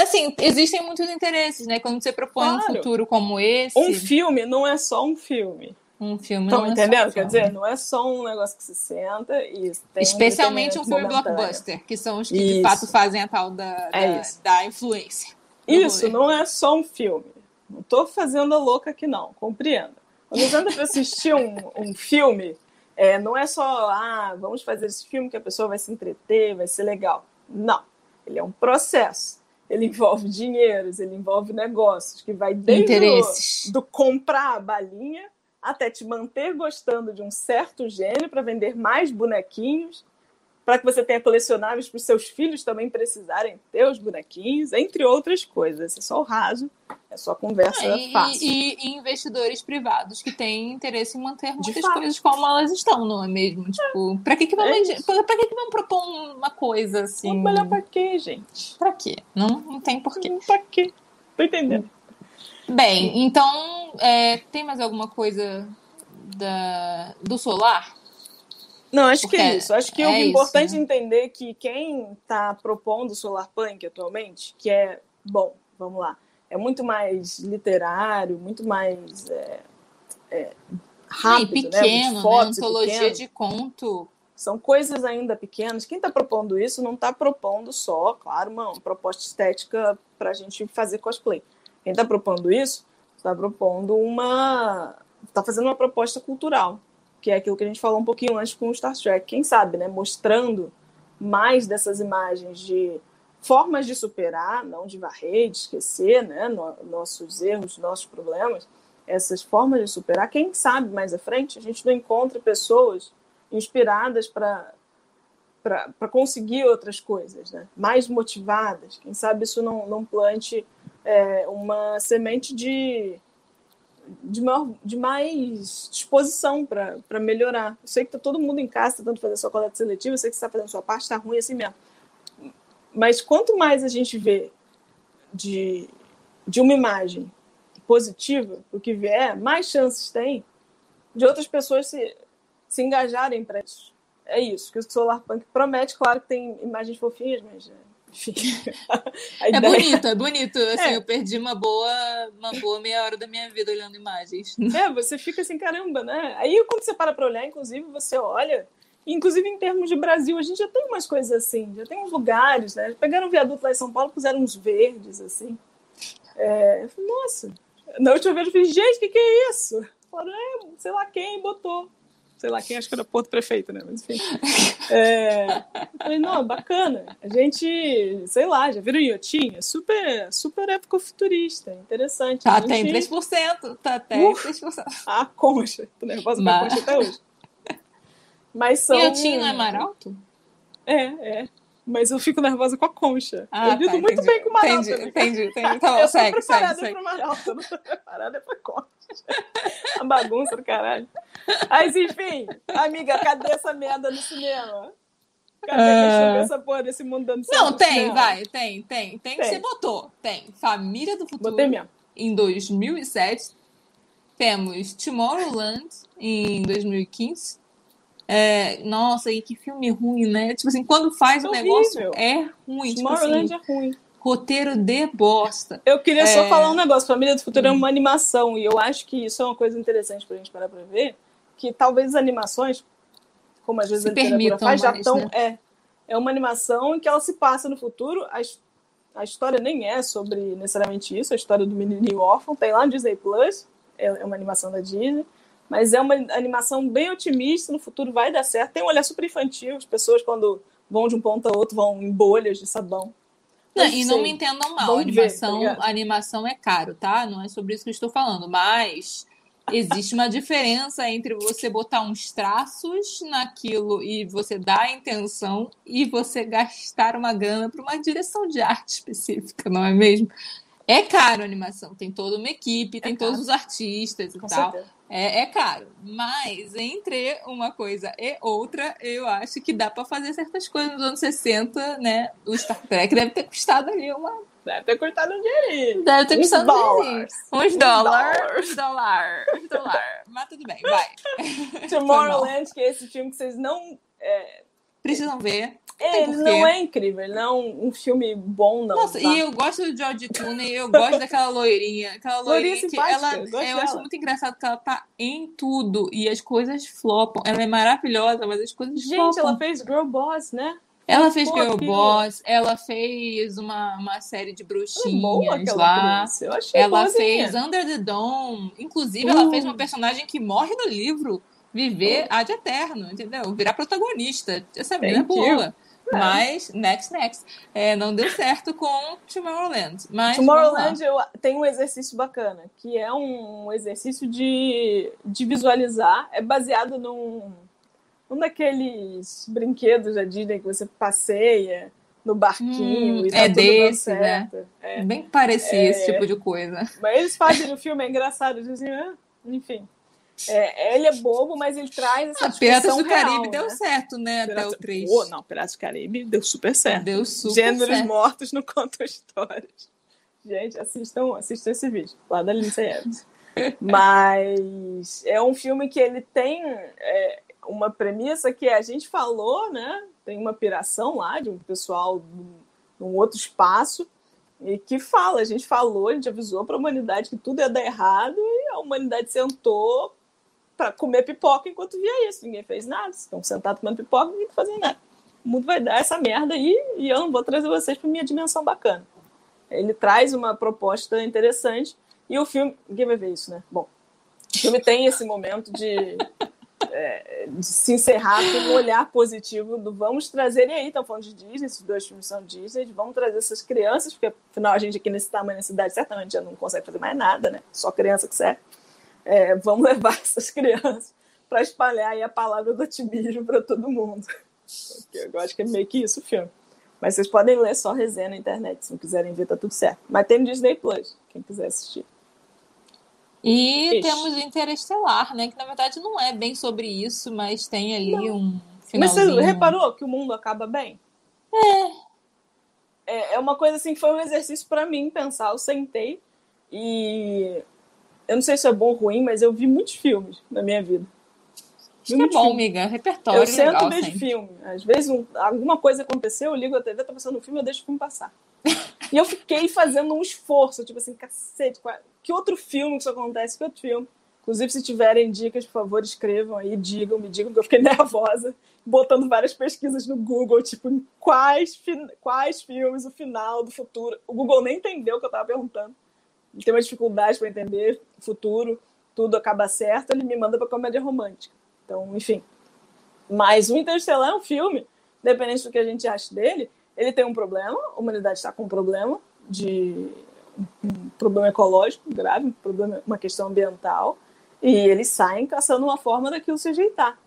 Assim, existem muitos interesses, né? Quando você propõe um Claro. futuro como esse, Um filme não é só um filme. Um filme Estão não é um Quer filme. dizer, não é só um negócio que se senta e tem Especialmente um filme momentâneo. blockbuster, que são os que de Isso. fato fazem a tal da, É da, influência. Isso, rolê. não é só um filme. Não tô fazendo a louca aqui, não. Compreenda. Quando você entra para assistir um, um filme, é, não é só, ah, vamos fazer esse filme que a pessoa vai se entreter, vai ser legal. Não. Ele é um processo. Ele envolve dinheiros, ele envolve negócios, que vai desde Interesses. do comprar a balinha até te manter gostando de um certo gênero para vender mais bonequinhos, para que você tenha colecionáveis para os seus filhos também precisarem ter os bonequinhos, entre outras coisas. Esse é só o raso, é só conversa É, e, fácil. e- e investidores privados que têm interesse em manter muitas coisas como elas estão, não é mesmo? Tipo, pra que que vão, É que que vão propor uma coisa assim? Vamos melhor para quê, gente? Pra quê? Não, não tem porquê. Para quê? Tô entendendo. Bem, então, é, tem mais alguma coisa da, do solar? Não, acho que Porque é isso. Acho que é o isso, importante né? é entender que quem está propondo o Solarpunk atualmente, que é, bom, vamos lá, é muito mais literário, muito mais é, é, rápido, e né? pequeno, né? fotos e Antologia pequeno. de conto. São coisas ainda pequenas. Quem está propondo isso não está propondo só, claro, uma proposta estética para a gente fazer cosplay. Quem está propondo isso está propondo uma. está fazendo uma proposta cultural, que é aquilo que a gente falou um pouquinho antes com o Star Trek. Quem sabe, né? Mostrando mais dessas imagens de formas de superar, não de varrer, de esquecer, né? no- nossos erros, nossos problemas. Essas formas de superar, quem sabe mais à frente a gente não encontra pessoas inspiradas para para conseguir outras coisas, né? mais motivadas. Quem sabe isso não, não plante é, uma semente de, de, maior, de mais disposição para melhorar. Eu sei que está todo mundo em casa tentando fazer sua coleta seletiva, eu sei que você está fazendo sua parte, está ruim assim mesmo. Mas quanto mais a gente vê de, de uma imagem positiva, o que vier, mais chances tem de outras pessoas se, se engajarem para isso. É isso que o Solarpunk promete. Claro que tem imagens fofinhas, mas é, É ideia- bonito, é bonito. Assim, É. eu perdi uma boa, uma boa meia hora da minha vida olhando imagens. É, você fica assim, caramba, né? Aí quando você para para olhar, inclusive, você olha, inclusive em termos de Brasil, a gente já tem umas coisas assim, já tem uns lugares, né? Pegaram um viaduto lá em São Paulo, puseram uns verdes, assim. É, eu falei, nossa, na última vez eu falei, gente, o que, que é isso? Falaram, é, sei lá quem botou. Sei lá quem, acho que era Porto Prefeito, né? Mas enfim. É, eu falei, não, bacana. A gente, sei lá, já viram Iotinha? Super, super época futurista, interessante. Tá, A tem gente- 3%. Tá até Uh! 3%. a concha. Tô nervosa com a Mas- concha até hoje. Mas são. Iotinho não é Maralto? É, é. Mas eu fico nervosa com a concha. Ah, eu lido tá, muito entendi. bem com o Maralto. Entendi, entendi, entendi. Tá bom, eu segue, tô preparada segue. pro Maralto, eu não tô preparada pra concha. A bagunça do caralho. Mas enfim, amiga, cadê essa merda no cinema? Cadê Ah. essa porra desse mundo dando certo Não, tem, cinema? vai, tem, tem. Tem que você botou. Tem. Família do Futuro Botei mesmo. em 2007. Temos Tomorrowland em 2015. É, nossa, e que filme ruim, né? Tipo assim, quando faz o Horrível. negócio é ruim. Tipo assim, Tomorrowland é ruim. Roteiro de bosta. Eu queria só É. Hum. falar um negócio. Família do Futuro é uma animação e eu acho que isso é uma coisa interessante pra gente parar pra ver, que talvez as animações, como às vezes Se a literatura faz, já estão... né? É, é uma animação em que ela se passa no futuro. A história nem é sobre necessariamente isso, a história do menininho órfão. Tem lá no Disney Plus, é é uma animação da Disney. Mas é uma animação bem otimista, no futuro vai dar certo. Tem um olhar super infantil, as pessoas quando vão de um ponto a outro vão em bolhas de sabão. Não, e não me entendam mal, Vamos ver, animação, tá animação é caro, tá? Não é sobre isso que eu estou falando, mas existe uma diferença entre você botar uns traços naquilo e você dar a intenção e você gastar uma grana para uma direção de arte específica, não é mesmo? É caro a animação, tem toda uma equipe, tem É todos caro. os artistas e Com tal. É, é caro, mas entre uma coisa e outra, eu acho que dá pra fazer certas coisas nos anos 60, né? O Star Trek deve ter custado ali uma. Deve ter cortado um dinheirinho. Deve ter custado um dinheirinho. Uns dólares. Uns dólares. Uns dólares. Mas tudo bem, vai. Tomorrowland, que é esse filme que vocês não. é, Precisam ver. Ele porquê. não é incrível, ele não é um, filme bom, não. Nossa, tá? e eu gosto do George Clooney, eu gosto daquela loirinha. Aquela Loirinha loirinha que ela. eu gosto Eu acho muito engraçado que ela tá em tudo e as coisas flopam. Ela é maravilhosa, mas as coisas Gente, flopam. ela fez Girl Boss, né? Ela fez Pô, Girl. Boss, ela fez uma, uma série de Ela é boa bruxinhas lá. Eu achei Ela boazinha. fez Under the Dome. Inclusive, ela Uh. fez uma personagem que morre no livro. Viver ad eterno, entendeu? Virar protagonista. Essa menina é boa. Mas, next, next. É, não deu certo com Tomorrowland. Mas, Tomorrowland eu, tem um exercício bacana, que é um exercício de, de visualizar. É baseado num, num daqueles brinquedos da Disney que você passeia no barquinho Hum, e tá é desse, né? É. Bem parecia esse É. tipo de coisa. Mas eles fazem no filme, é engraçado. Dizem, ah, enfim. É, ele é bobo, mas ele traz essa Ah, Piratas do Caribe real, deu né? certo, né? Até o 3. Pô, não, Piratas do Caribe deu super certo. Deu super Gêneros certo. mortos não contam histórias. Gente, assistam, assistam esse vídeo, lá da Lindsay Evans. Mas é um filme que ele tem é, uma premissa que a gente falou, né? Tem uma piração lá de um pessoal num outro espaço e que fala, a gente falou, a gente avisou para a humanidade que tudo ia dar errado e a humanidade sentou para comer pipoca enquanto via isso. Ninguém fez nada, estão sentados comendo pipoca, ninguém tá fazendo nada. O mundo vai dar essa merda aí e eu não vou trazer vocês para minha dimensão bacana. Ele traz uma proposta interessante e o filme. Ninguém vai ver isso, né? Bom, o filme tem esse momento de, é, de se encerrar com um olhar positivo do vamos trazer. E aí, estão falando de Disney, esses dois filmes são Disney, vamos trazer essas crianças, porque afinal a gente aqui nesse tamanho, nessa cidade, certamente já não consegue fazer mais nada, né? Só criança que serve. É, vamos levar essas crianças para espalhar aí a palavra do otimismo para todo mundo. Eu acho que é meio que isso o filme. Mas vocês podem ler só resenha na internet, se não quiserem ver, tá tudo certo. Mas tem no Disney Plus, quem quiser assistir. E Isso. temos Interestelar, né? Que na verdade não é bem sobre isso, mas tem ali um Mas você finalzinho. reparou que o mundo acaba bem? É. É uma coisa assim que foi um exercício para mim pensar. Eu sentei e eu não sei se é bom ou ruim, mas eu vi muitos filmes na minha vida. Vi Acho que é bom, filmes. amiga. Repertório Eu sento legal, vejo sempre. filme. Às vezes um- alguma coisa aconteceu, eu ligo a TV, tá passando um filme, eu deixo o filme passar. e eu fiquei fazendo um esforço, tipo assim, cacete, qual- que outro filme que isso acontece? Que outro filme? Inclusive, se tiverem dicas, por favor, escrevam aí, digam, me digam, que eu fiquei nervosa, botando várias pesquisas no Google, tipo, quais, quais filmes, o final do futuro. O Google nem entendeu o que eu tava perguntando. Tem uma dificuldade para entender o futuro, tudo acaba certo, ele me manda para comédia romântica. Então, enfim. Mas o Interestelar é um filme, independente do que a gente acha dele, ele tem um problema, a humanidade está com um problema de um problema ecológico grave, um problema, uma questão ambiental, e eles saem caçando uma forma daquilo se ajeitar.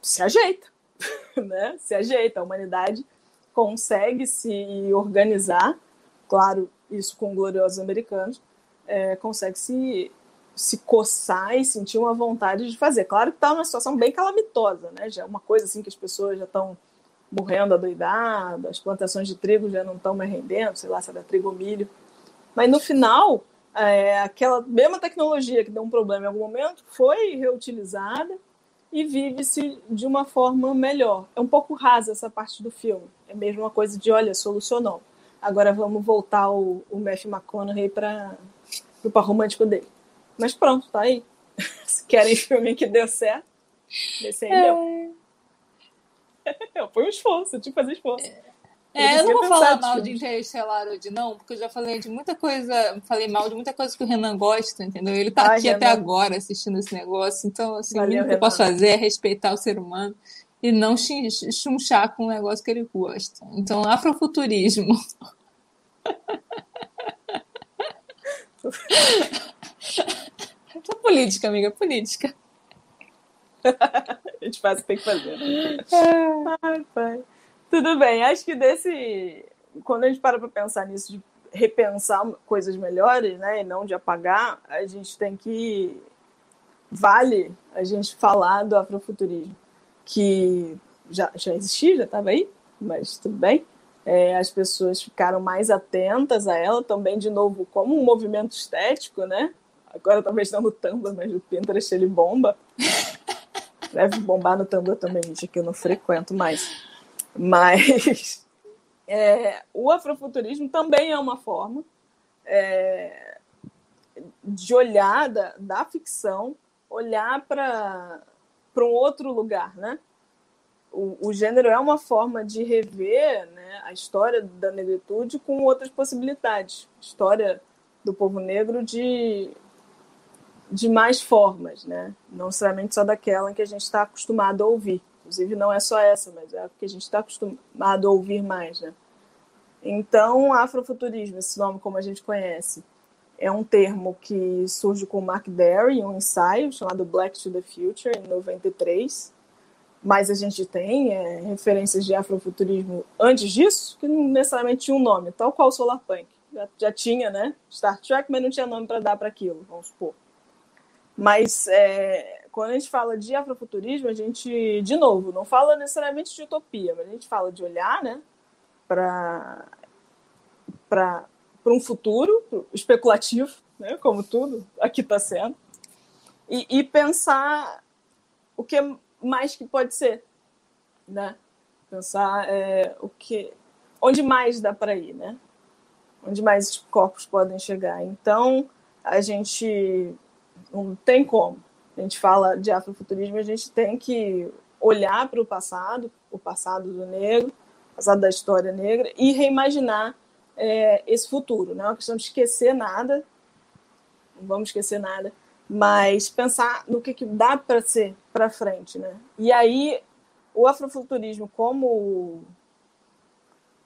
Se ajeita, né? Se ajeita. A humanidade consegue se organizar, claro, isso com gloriosos americanos, é, consegue se se coçar e sentir uma vontade de fazer. Claro que está numa situação bem calamitosa, né? Já é uma coisa assim que as pessoas já estão morrendo adoidadas, as plantações de trigo já não estão mais rendendo, sei lá se era trigo ou milho. Mas no final, é, aquela mesma tecnologia que deu um problema em algum momento foi reutilizada e vive-se de uma forma melhor. É um pouco rasa essa parte do filme. É mesmo uma coisa de, olha, solucionou. Agora vamos voltar o, o Matthew McConaughey para o par romântico dele. Mas pronto, tá aí. Se querem filme que deu certo, esse aí deu. Foi um esforço, eu tive que fazer esforço. É, eu não vou falar mal de Interestelar hoje, não, porque eu já falei de muita coisa, falei mal de muita coisa que o Renan gosta, entendeu? Ele tá Ai, aqui até Renan. agora assistindo esse negócio, então, assim, o Valeu, mínimo que eu posso fazer é respeitar o ser humano e não chunchar com o negócio que ele gosta. Então, afrofuturismo. É política, amiga, política. A gente faz o que tem que fazer. né? Ai, pai. Tudo bem, acho que desse. Quando a gente para para pensar nisso, de repensar coisas melhores, né, e não de apagar, a gente tem que vale a gente falar do afrofuturismo, que já, já existia, já estava aí, mas tudo bem. É, as pessoas ficaram mais atentas a ela também, de novo, como um movimento estético, né? Agora talvez não no Tumblr, mas o Pinterest ele bomba. Deve bombar no Tumblr também, gente, que eu não frequento mais. Mas é, o afrofuturismo também é uma forma é, de olhar da, da ficção, olhar para um outro lugar, né? O, o, gênero é uma forma de rever né, a história da negritude com outras possibilidades. História do povo negro de, de mais formas, né? não necessariamente só daquela que a gente está acostumado a ouvir. Inclusive, não é só essa, mas é a que a gente está acostumado a ouvir mais. Né? Então, afrofuturismo, esse nome como a gente conhece, é um termo que surge com Mark Derry, um ensaio chamado Black to the Future, em 93 mas a gente tem é, referências de afrofuturismo antes disso, que não necessariamente tinha um nome, tal qual o Solarpunk. Já, já tinha, né? Star Trek, mas não tinha nome para dar para aquilo, vamos supor. Mas é, quando a gente fala de afrofuturismo, a gente, de novo, não fala necessariamente de utopia, mas a gente fala de olhar né, para um futuro especulativo, né, como tudo aqui está sendo, e, e pensar o que mais que pode ser, né? Pensar é, o que, onde mais dá para ir, né? Onde mais os corpos podem chegar. Então, a gente não tem como. A gente fala de afrofuturismo, a gente tem que olhar para o passado, o passado do negro, o passado da história negra, e reimaginar é, esse futuro. Não é uma questão de esquecer nada, não vamos esquecer nada, mas pensar no que, que dá para ser para frente, né? E aí o afrofuturismo como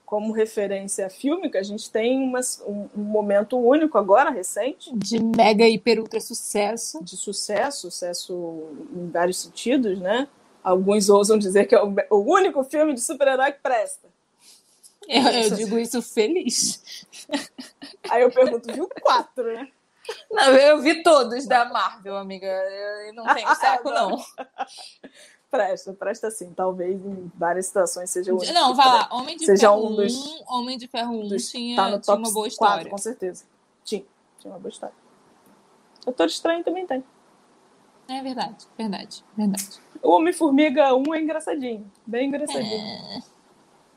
como referência fílmica, a gente tem uma, um, um, momento único agora, recente. De mega, hiper, ultra sucesso. De sucesso, sucesso em vários sentidos, né? Alguns ousam dizer que é o, o único filme de super-herói que presta. Eu, eu digo isso feliz. Aí eu pergunto, viu quatro, né? Não, eu vi todos da Marvel, amiga. Eu não tenho saco, não. Presta, presta sim. Talvez em várias situações seja o Não, vai lá. Homem de seja Ferro um dos, 1, Homem de Ferro 1 dos, tinha, tá no tinha uma boa história. 4, com certeza. Tinha, tinha uma boa história. Doutor Estranho também tem. É verdade, verdade, verdade. O Homem-Formiga 1 é engraçadinho. Bem engraçadinho. É...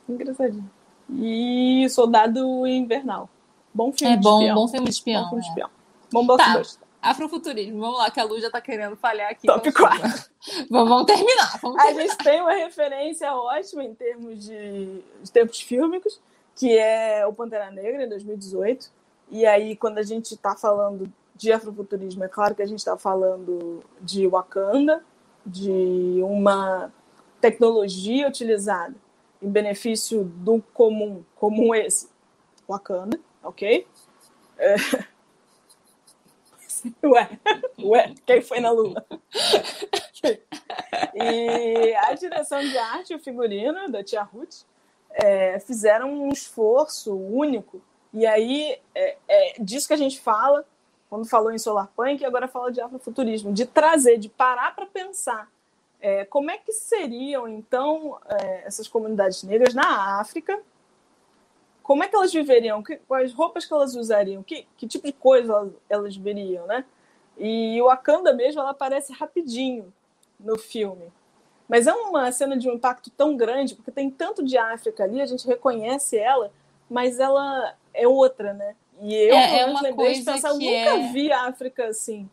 Engraçadinho. E Soldado Invernal. Bom filme é de bom, espião. bom filme de espião. Bom filme é. de espião. Bom tá. Afrofuturismo, vamos lá, que a Lu já tá querendo falhar aqui. Top 4. vamos, vamos, terminar, vamos terminar. A gente tem uma referência ótima em termos de, de tempos fílmicos, que é o Pantera Negra, em 2018. E aí, quando a gente está falando de afrofuturismo, é claro que a gente está falando de Wakanda, de uma tecnologia utilizada em benefício do comum, comum esse, Wakanda, ok? É, Ué, ué, quem foi na Lua? e a direção de arte e o figurino da Tia Ruth é, fizeram um esforço único. E aí, é, é, disso que a gente fala, quando falou em Solarpunk, e agora fala de afrofuturismo, de trazer, de parar para pensar é, como é que seriam, então, é, essas comunidades negras na África como é que elas viveriam, que, quais roupas que elas usariam, que, que tipo de coisa elas, elas veriam, né? E o Akanda mesmo, ela aparece rapidinho no filme. Mas é uma cena de um impacto tão grande, porque tem tanto de África ali, a gente reconhece ela, mas ela é outra, né? E eu, é, é uma coisa de pensar, eu nunca é... vi África assim.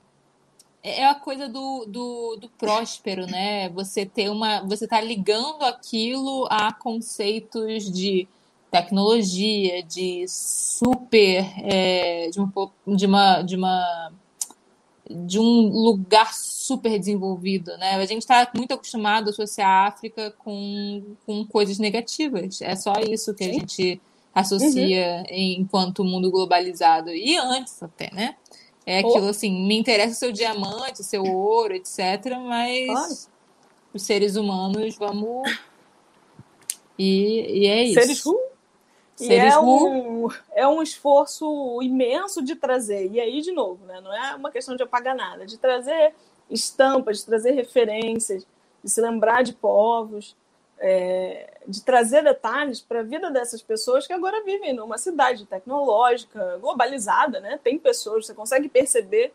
É, é a coisa do, do, do, próspero, né? Você ter uma. Você tá ligando aquilo a conceitos de tecnologia, de super, é, de, uma, de, uma, de uma de um lugar super desenvolvido, né? A gente está muito acostumado a associar a África com, com coisas negativas. É só isso que a gente associa uhum. enquanto mundo globalizado. E antes até, né? É aquilo assim, me interessa o seu diamante, o seu ouro, etc. Mas claro. os seres humanos, vamos. E, e é isso. Seres E é um, é um esforço imenso de trazer. E aí, de novo, né? não é uma questão de apagar nada, de trazer estampas, de trazer referências, de se lembrar de povos, é, de trazer detalhes para a vida dessas pessoas que agora vivem numa cidade tecnológica, globalizada, né? Tem pessoas, você consegue perceber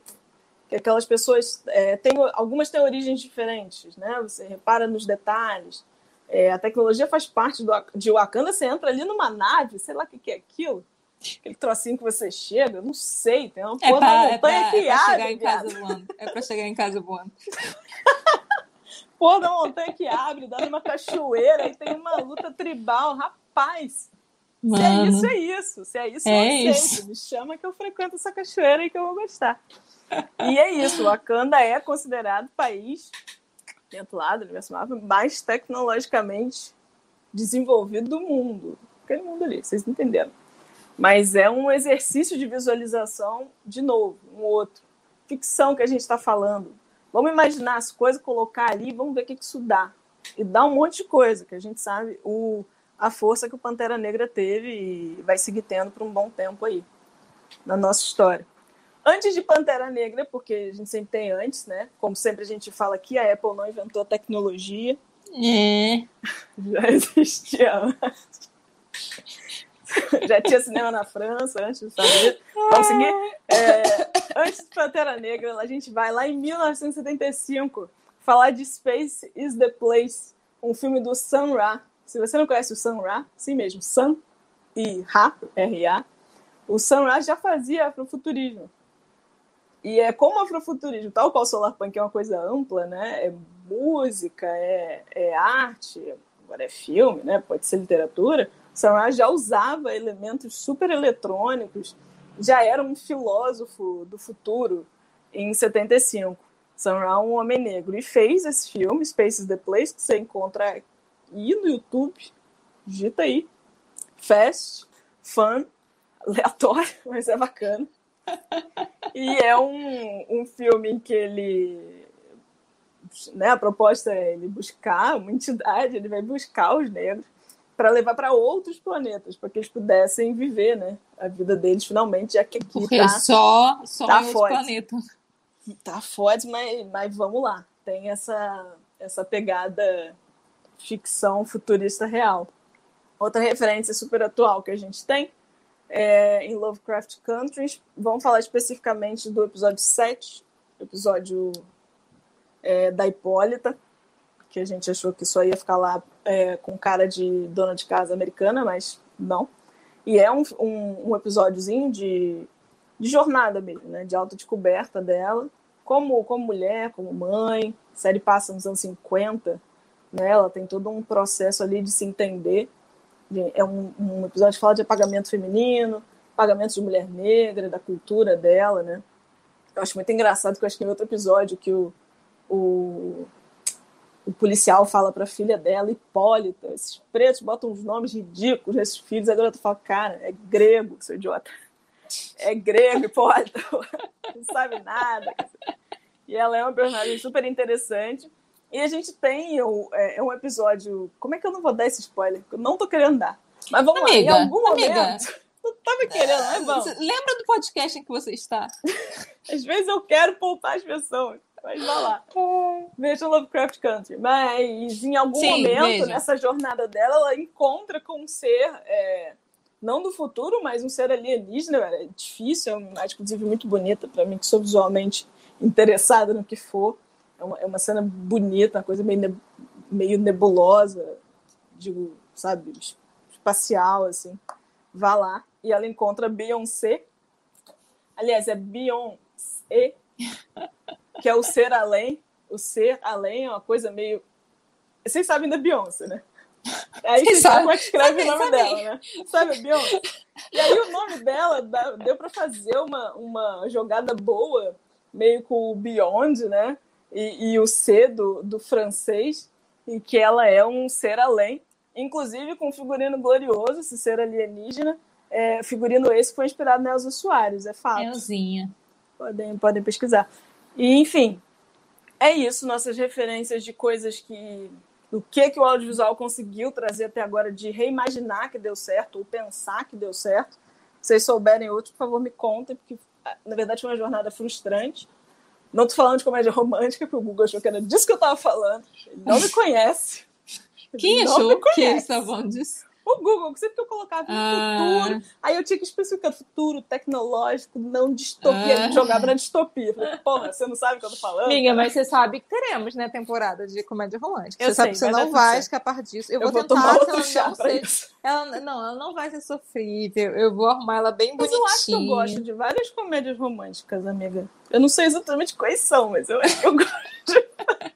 que aquelas pessoas é, têm algumas têm origens diferentes, né? Você repara nos detalhes. É, a tecnologia faz parte do, de Wakanda, você entra ali numa nave, sei lá o que, que é aquilo, aquele trocinho que você chega, não sei, tem uma é porra pra, montanha é pra, que é pra chegar em casa voando. É para chegar em casa voando. Porra da montanha que abre, dá numa cachoeira, e tem uma luta tribal, rapaz. Mano. Se é isso, é isso. Se é isso, é eu aceito. Isso. Me chama que eu frequento essa cachoeira e que eu vou gostar. E é isso, Wakanda é considerado país dentro lá do universo Marvel mais tecnologicamente desenvolvido do mundo. Aquele mundo ali, vocês entenderam. Mas é um exercício de visualização, de novo, um outro. Ficção que a gente está falando. Vamos imaginar as coisas, colocar ali, vamos ver o que, que isso dá. E dá um monte de coisa, que a gente sabe o, a força que o Pantera Negra teve e vai seguir tendo por um bom tempo aí na nossa história. Antes de Pantera Negra, porque a gente sempre tem antes, né? Como sempre a gente fala aqui, a Apple não inventou a tecnologia. É. Já existia antes. Já tinha cinema na França antes de saber. Vamos seguir? É, antes de Pantera Negra, a gente vai lá em 1975 falar de Space is the Place, um filme do Sun Ra. Se você não conhece o Sun Ra, sim mesmo, Sun e Ra, R-A, o Sun Ra já fazia afrofuturismo. E é como afrofuturismo, tal qual o Solar Punk é uma coisa ampla, né? É música, é, é arte, agora é filme, né? Pode ser literatura. Sam Ra já usava elementos super eletrônicos, já era um filósofo do futuro em 75. Sam Ra, um homem negro, e fez esse filme, Spaces the Place, que você encontra aí no YouTube, digita aí, fast, fun, aleatório, mas é bacana e é um, um filme em que ele. Né, a proposta é ele buscar uma entidade, ele vai buscar os negros para levar para outros planetas, para que eles pudessem viver né, a vida deles finalmente, já que aqui Porque tá, só, só tá em planeta. Tá forte, mas, mas vamos lá. Tem essa, essa pegada ficção futurista real. Outra referência super atual que a gente tem é, em Lovecraft Country. Vamos falar especificamente do episódio 7, episódio é, da Hipólita, que a gente achou que só ia ficar lá é, com cara de dona de casa americana, mas não. E é um, um, um episódiozinho de, de jornada mesmo, né? de autodescoberta dela, como, como mulher, como mãe. A série passa nos anos 50, né? ela tem todo um processo ali de se entender é um, um, episódio que fala de apagamento feminino, apagamento de mulher negra, da cultura dela, né? Eu acho muito engraçado que eu acho que em outro episódio que o, o, o policial fala para a filha dela, Hipólita, esses pretos botam uns nomes ridículos nesses filhos, agora tu fala, cara, é grego, seu idiota. É grego, Hipólita, não sabe nada. E ela é uma personagem super interessante. E a gente tem um, é, é, um episódio. Como é que eu não vou dar esse spoiler? Eu não tô querendo dar. Mas vamos amiga, lá, em algum amiga, momento. Não tava querendo, né? Vamos. Lembra do podcast em que você está? Às vezes eu quero poupar as pessoas. Mas vá lá. Veja Lovecraft Country. Mas em algum Sim, momento, veja. nessa jornada dela, ela encontra com um ser. É, não do futuro, mas um ser alienígena. É difícil, é uma imagem, inclusive, muito bonita para mim, que sou visualmente interessada no que for. É uma, é uma cena bonita, uma coisa meio, meio nebulosa, digo, sabe, espacial, assim. Vá lá. E ela encontra Beyoncé. Aliás, é Beyoncé, que é o ser além. O ser além é uma coisa meio. Vocês sabem da Beyoncé, né? É aí você sabe como é que escreve sabe, o nome sabe. dela, né? Sabe, Beyoncé? E aí o nome dela deu para fazer uma, uma jogada boa, meio com o Beyond, né? e, e o C do, do francês, e que ela é um ser além, inclusive com um figurino glorioso, esse ser alienígena, é, figurino esse foi inspirado na Elza Soares, é fato. Elzinha. Podem, podem pesquisar. E, enfim, é isso, nossas referências de coisas que do que, que o audiovisual conseguiu trazer até agora de reimaginar que deu certo, ou pensar que deu certo. Se vocês souberem outros, por favor, me contem, porque na verdade foi uma jornada frustrante. Não estou falando de comédia romântica, porque o Google achou que era disso que eu estava falando. Ele não me conhece. Quem não achou que eles estavam disso? O Google, sempre que eu colocava ah. futuro, aí eu tinha que especificar futuro tecnológico, não distopia, ah. jogava na distopia. Porra, você não sabe o que eu tô falando? Amiga, mas você sabe que teremos, né, temporada de comédia romântica. Eu você sei, sabe que você não vai escapar disso. Eu, eu vou, tentar que ela não seja. Ela, não, ela não vai ser sofrível. Eu vou arrumar ela bem mas bonitinha. Mas eu acho que eu gosto de várias comédias românticas, amiga. Eu não sei exatamente quais são, mas eu acho que eu gosto.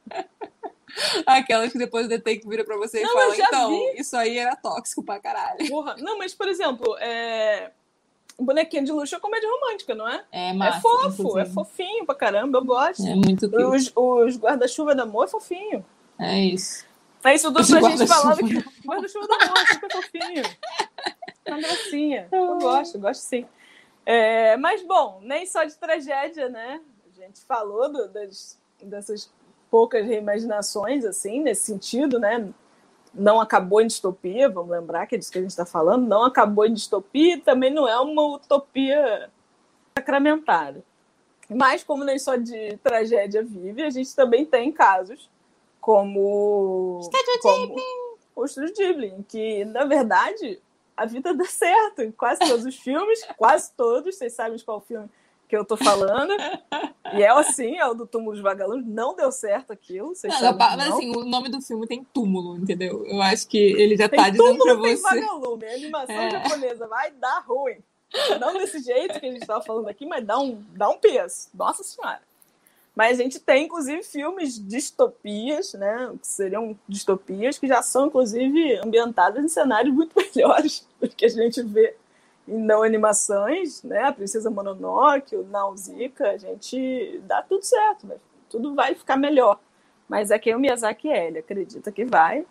Aquelas que depois o detective vira pra você não, e fala, então, vi. isso aí era tóxico pra caralho. Porra. Não, mas, por exemplo, é... Bonequinho de luxo é comédia romântica, não é? É, massa, é fofo, inclusive. é fofinho pra caramba, eu gosto. É muito cute. Os, os guarda-chuva do amor é fofinho. É isso. É isso tudo pra gente falando que guarda-chuva do amor é super fofinho. Uma gracinha. Eu gosto, eu gosto sim. É, mas, bom, nem só de tragédia, né? A gente falou do, das, dessas poucas reimaginações, assim, nesse sentido, né? Não acabou em distopia, vamos lembrar que é disso que a gente está falando, não acabou em distopia e também não é uma utopia sacramentada. Mas, como nem só de tragédia vive, a gente também tem casos como, como o Estúdio Ghibli, que, na verdade, a vida dá certo em quase todos os filmes, quase todos, vocês sabem qual filme que eu tô falando. e é assim, é o do túmulo dos vagalumes. Não deu certo aquilo. Vocês não, sabem, mas assim, o nome do filme tem túmulo, entendeu? Eu acho que ele já tem tá dizendo pra você. Tem vagalume. A animação é. japonesa vai dar ruim. Não desse jeito que a gente tava falando aqui, mas dá um, dá um peso. Nossa Senhora. Mas a gente tem, inclusive, filmes distopias, né? Que seriam distopias que já são, inclusive, ambientadas em cenários muito melhores do que a gente vê em não animações, né? A Princesa Mononoke, o Nausicaa, a gente dá tudo certo, mas tudo vai ficar melhor. Mas é quem o Miyazaki é, ele acredita que vai.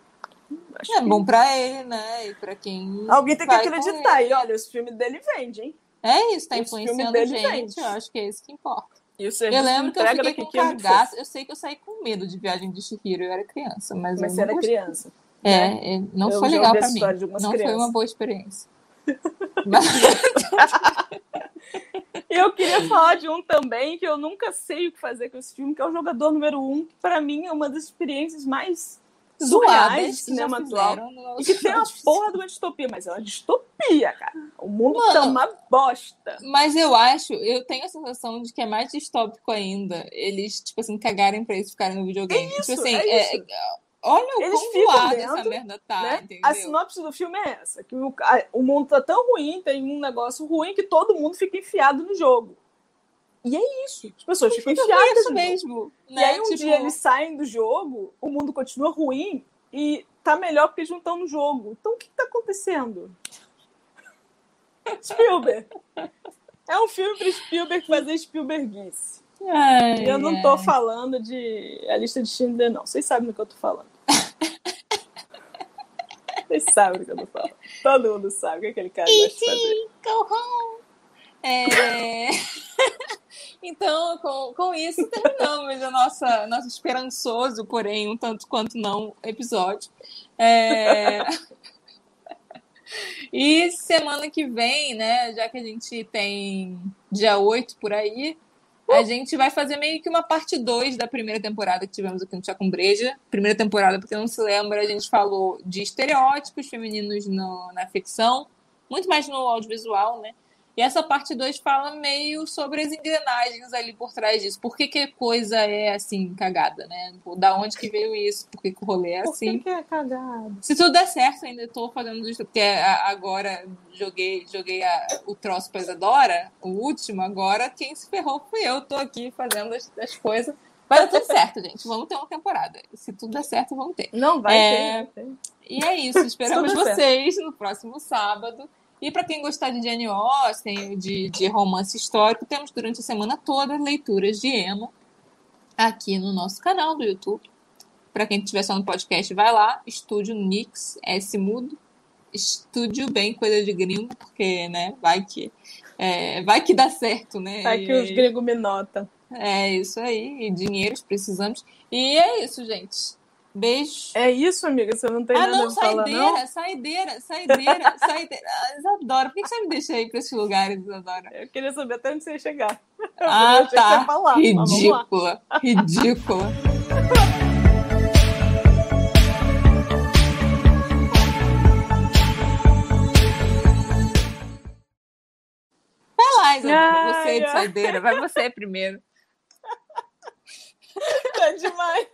Acho é que... bom para ele, né? E para quem. Alguém tem que acreditar. E olha, os filmes dele vendem, hein? É isso, tá influenciando a gente. Vende. Eu acho que é isso que importa. E o eu lembro que eu fiquei com cagaço. Eu sei que eu saí com medo de viagem de Chihiro, eu era criança. Mas, mas você era gostei. criança. É, né? não eu foi legal para mim. Não crianças. foi uma boa experiência. eu queria falar de um também que eu nunca sei o que fazer com esse filme, que é o Jogador Número Um, que para mim é uma das experiências mais zoadas do cinema atual. E que tem uma porra de uma distopia, mas é uma distopia, cara. O mundo Mano, tá uma bosta. Mas eu acho, eu tenho a sensação de que é mais distópico ainda eles, tipo assim, cagarem pra eles ficarem no videogame. É tipo isso, tipo assim, é, é Olha o Eles quão dentro, essa merda tá, né? A sinopse do filme é essa, que o, a, o mundo tá tão ruim, tem um negócio ruim que todo mundo fica enfiado no jogo. E é isso. As pessoas ficam enfiadas isso mesmo. Né? E aí um tipo... dia eles saem do jogo, o mundo continua ruim e tá melhor porque eles não estão no jogo. Então o que, que tá acontecendo? Spielberg. É um filme para Spielberg fazer Spielbergice. Ai, eu não tô ai. falando de A Lista de Schindler, não. Vocês sabem do que eu tô falando. Vocês sabem do que eu tô falando. Todo mundo sabe o que aquele cara gosta de fazer. Go home. É... então, com, com isso, terminamos o nosso, nosso esperançoso, porém um tanto quanto não, episódio. É... e semana que vem, né, já que a gente tem dia 8 por aí, a gente vai fazer meio que uma parte 2 da primeira temporada que tivemos aqui no Tia com Breja. Primeira temporada, porque não se lembra, a gente falou de estereótipos femininos no, na ficção, muito mais no audiovisual, né? E essa parte 2 fala meio sobre as engrenagens ali por trás disso. Por que, que a coisa é assim, cagada, né? Da onde que veio isso? Por que, que o rolê é assim? Por que, que é cagado? Se tudo der certo, ainda estou fazendo isso, porque agora joguei, joguei a, o troço pra Isadora, o último, agora quem se ferrou fui eu. Tô aqui fazendo as, as coisas. Vai dar tudo certo, gente. Vamos ter uma temporada. Se tudo der certo, vamos ter. Não, vai é... ter. E é isso. Esperamos vocês no próximo sábado. E para quem gostar de Jane Austen, de, de romance histórico, temos durante a semana toda leituras de Emma aqui no nosso canal do YouTube. Para quem estiver só no podcast, vai lá, Estúdio Nix, S mudo. Estúdio bem coisa de gringo, porque, né, vai que é, vai que dá certo, né? Vai que os gringos me notam. É isso aí, e dinheiros precisamos. E é isso, gente. Beijo. É isso, amiga? Você não tem ah, nada não, a falar, saideira, não? saideira, saideira, saideira. Ah, Isadora, por que você me deixa aí pra esses lugares, Isadora? Eu queria saber até onde você ia chegar. Ah, Eu achei que tá. falar. Ridícula, ridícula. Vai lá, Isadora, Ai, você de ai. saideira, vai você primeiro. Tá demais.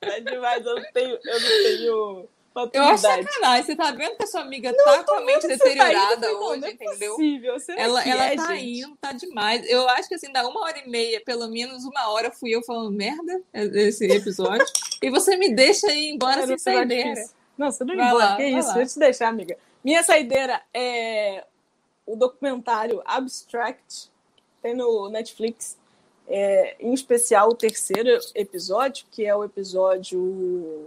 Tá demais. Eu não tenho, eu não tenho Eu acho sacanagem, você tá vendo que a sua amiga tá com a mente Você tá indo, deteriorada não, hoje, não é entendeu? possível. Ela, ela é, tá gente? indo, tá demais. Eu acho que assim, dá uma hora e meia, pelo menos uma hora, fui eu falando merda esse episódio. e você me deixa ir embora sem saideira. Não, você não Vai embora. lá, que isso? lá. Deixa eu te deixar, amiga. Minha saideira é o documentário Abstract, tem no Netflix. É, em especial o terceiro episódio, que é o episódio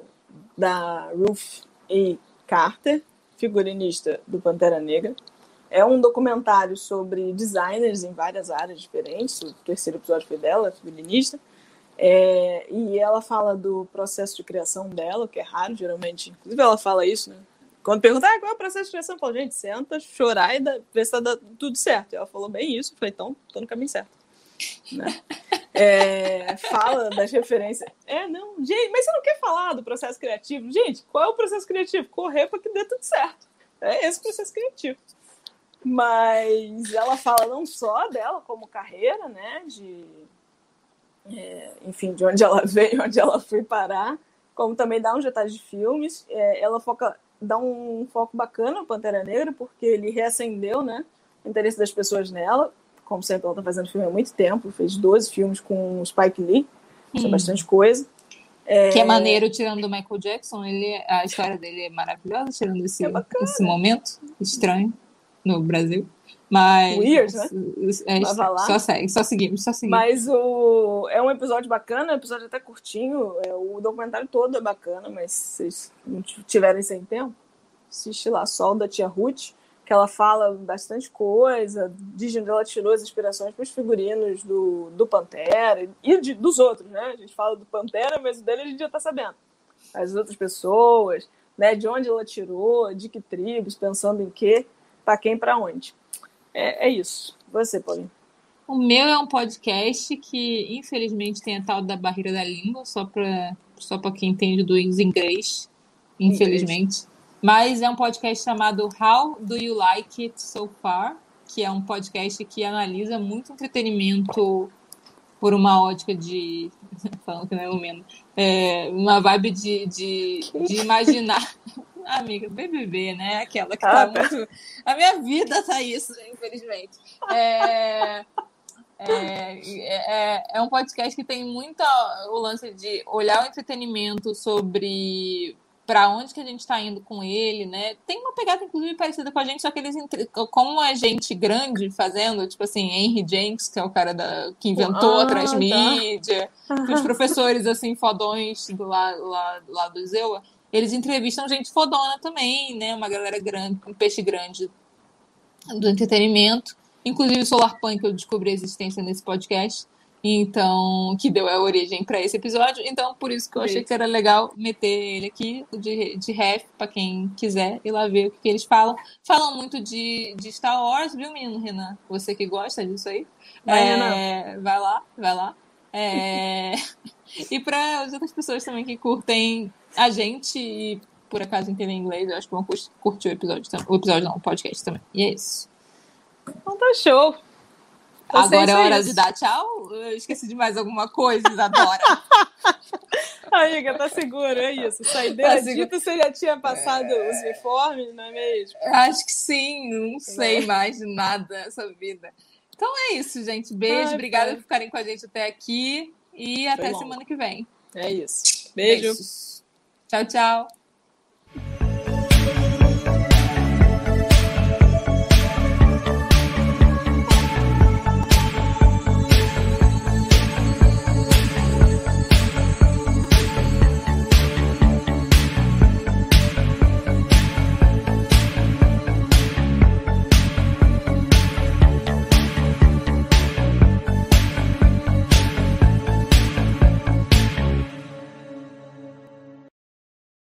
da Ruth A. Carter, figurinista do Pantera Negra. É um documentário sobre designers em várias áreas diferentes. O terceiro episódio foi dela, figurinista. É, e ela fala do processo de criação dela, que é raro, geralmente. Inclusive, ela fala isso, né? Quando pergunta ah, qual é o processo de criação, eu falo, gente, senta, chorar e dá, ver se tá tudo certo. E ela falou bem isso. Falei, então, tô no caminho certo. Né? É, fala das referências. É, não, gente, mas você não quer falar do processo criativo? Gente, qual é o processo criativo? Correr para que dê tudo certo. É esse o processo criativo. Mas ela fala não só dela como carreira, né? De, é, enfim, de onde ela veio, onde ela foi parar, como também dá uns detalhes de filmes. É, ela foca, dá um foco bacana no Pantera Negra, porque ele reacendeu, né? O interesse das pessoas nela. Como sempre, ela tá fazendo filme há muito tempo, fez 12 filmes com o Spike Lee, isso é bastante coisa. Que é maneiro, tirando do Michael Jackson, ele, a história dele é maravilhosa, tirando esse, É esse momento estranho no Brasil. Mas. Weird, né? É, lá. só segue, só seguimos, só seguimos. Mas o... é um episódio bacana, um episódio até curtinho. É, o documentário todo é bacana, mas se vocês não tiverem sem tempo, assiste lá Sol da Tia Ruth, que ela fala bastante coisa, diz de onde ela tirou as inspirações para os figurinos do, do Pantera e de- dos outros, né? A gente fala do Pantera, mas o dele a gente já tá sabendo. As outras pessoas, né? De onde ela tirou, de que tribos, pensando em quê, para quem, para onde. É, é isso. Você, Paulinho. O meu é um podcast que, infelizmente, tem a tal da barreira da língua, só para só pra quem entende do inglês, infelizmente. Mas é um podcast chamado How Do You Like It So Far? Que é um podcast que analisa muito entretenimento por uma ótica de. Falando que não é o menos. É, uma vibe de, de, de imaginar. Amiga, BBB, né? Aquela que tá Ah, tá. muito. A minha vida tá isso, infelizmente. É. É, é, é um podcast que tem muito o lance de olhar o entretenimento sobre para onde que a gente está indo com ele, né? Tem uma pegada, inclusive, parecida com a gente, só que eles, como é gente grande fazendo, tipo assim, Henry Jenks, que é o cara da, que inventou Ah, a tá. transmídia, os professores, assim, fodões do lá, lá, lá do Zewa, eles entrevistam gente fodona também, né? Uma galera grande, um peixe grande do entretenimento. Inclusive o Solar Punk eu descobri a existência nesse podcast. Então, que deu a origem para esse episódio. Então, por isso que eu achei que era legal meter ele aqui de, de ref para quem quiser ir lá ver o que, que eles falam. Falam muito de, de Star Wars, viu, menino Renan? Você que gosta disso aí. Vai, É, vai lá, vai lá. É, E para as outras pessoas também que curtem a gente e por acaso entendem inglês, eu acho que vão cur- curtir o episódio também. O episódio não, o podcast também. E é isso. Então tá show. Então, Agora é hora isso. de dar tchau. Eu esqueci de mais alguma coisa, Isadora. Amiga, tá seguro, é isso. Saideira Tá dito, você já tinha passado os uniformes, não é mesmo? Acho que sim, não sei mais de nada nessa vida. Então é isso, gente. Beijo, Ai, obrigada pai. por ficarem com a gente até aqui e até longo. semana que vem. É isso. Beijo. Beijos. Tchau, tchau.